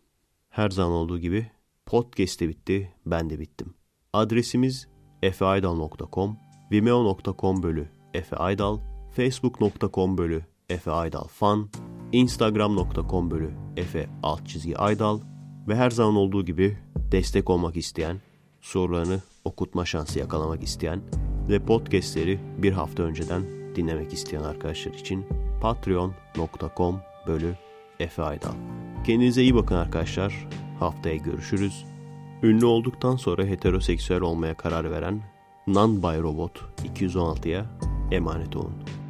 Her zaman olduğu gibi podcast de bitti, ben de bittim. Adresimiz efeaydal.com, vimeo.com bölü efeaydal, facebook.com bölü efeaydalfan, instagram.com bölü efe alt çizgi aydal ve her zaman olduğu gibi destek olmak isteyen, sorularını okutma şansı yakalamak isteyen ve podcastleri bir hafta önceden dinlemek isteyen arkadaşlar için patreon.com bölü Efe Aydal. Kendinize iyi bakın arkadaşlar. Haftaya görüşürüz. Ünlü olduktan sonra heteroseksüel olmaya karar veren Non-By Robot 216'ya emanet olun.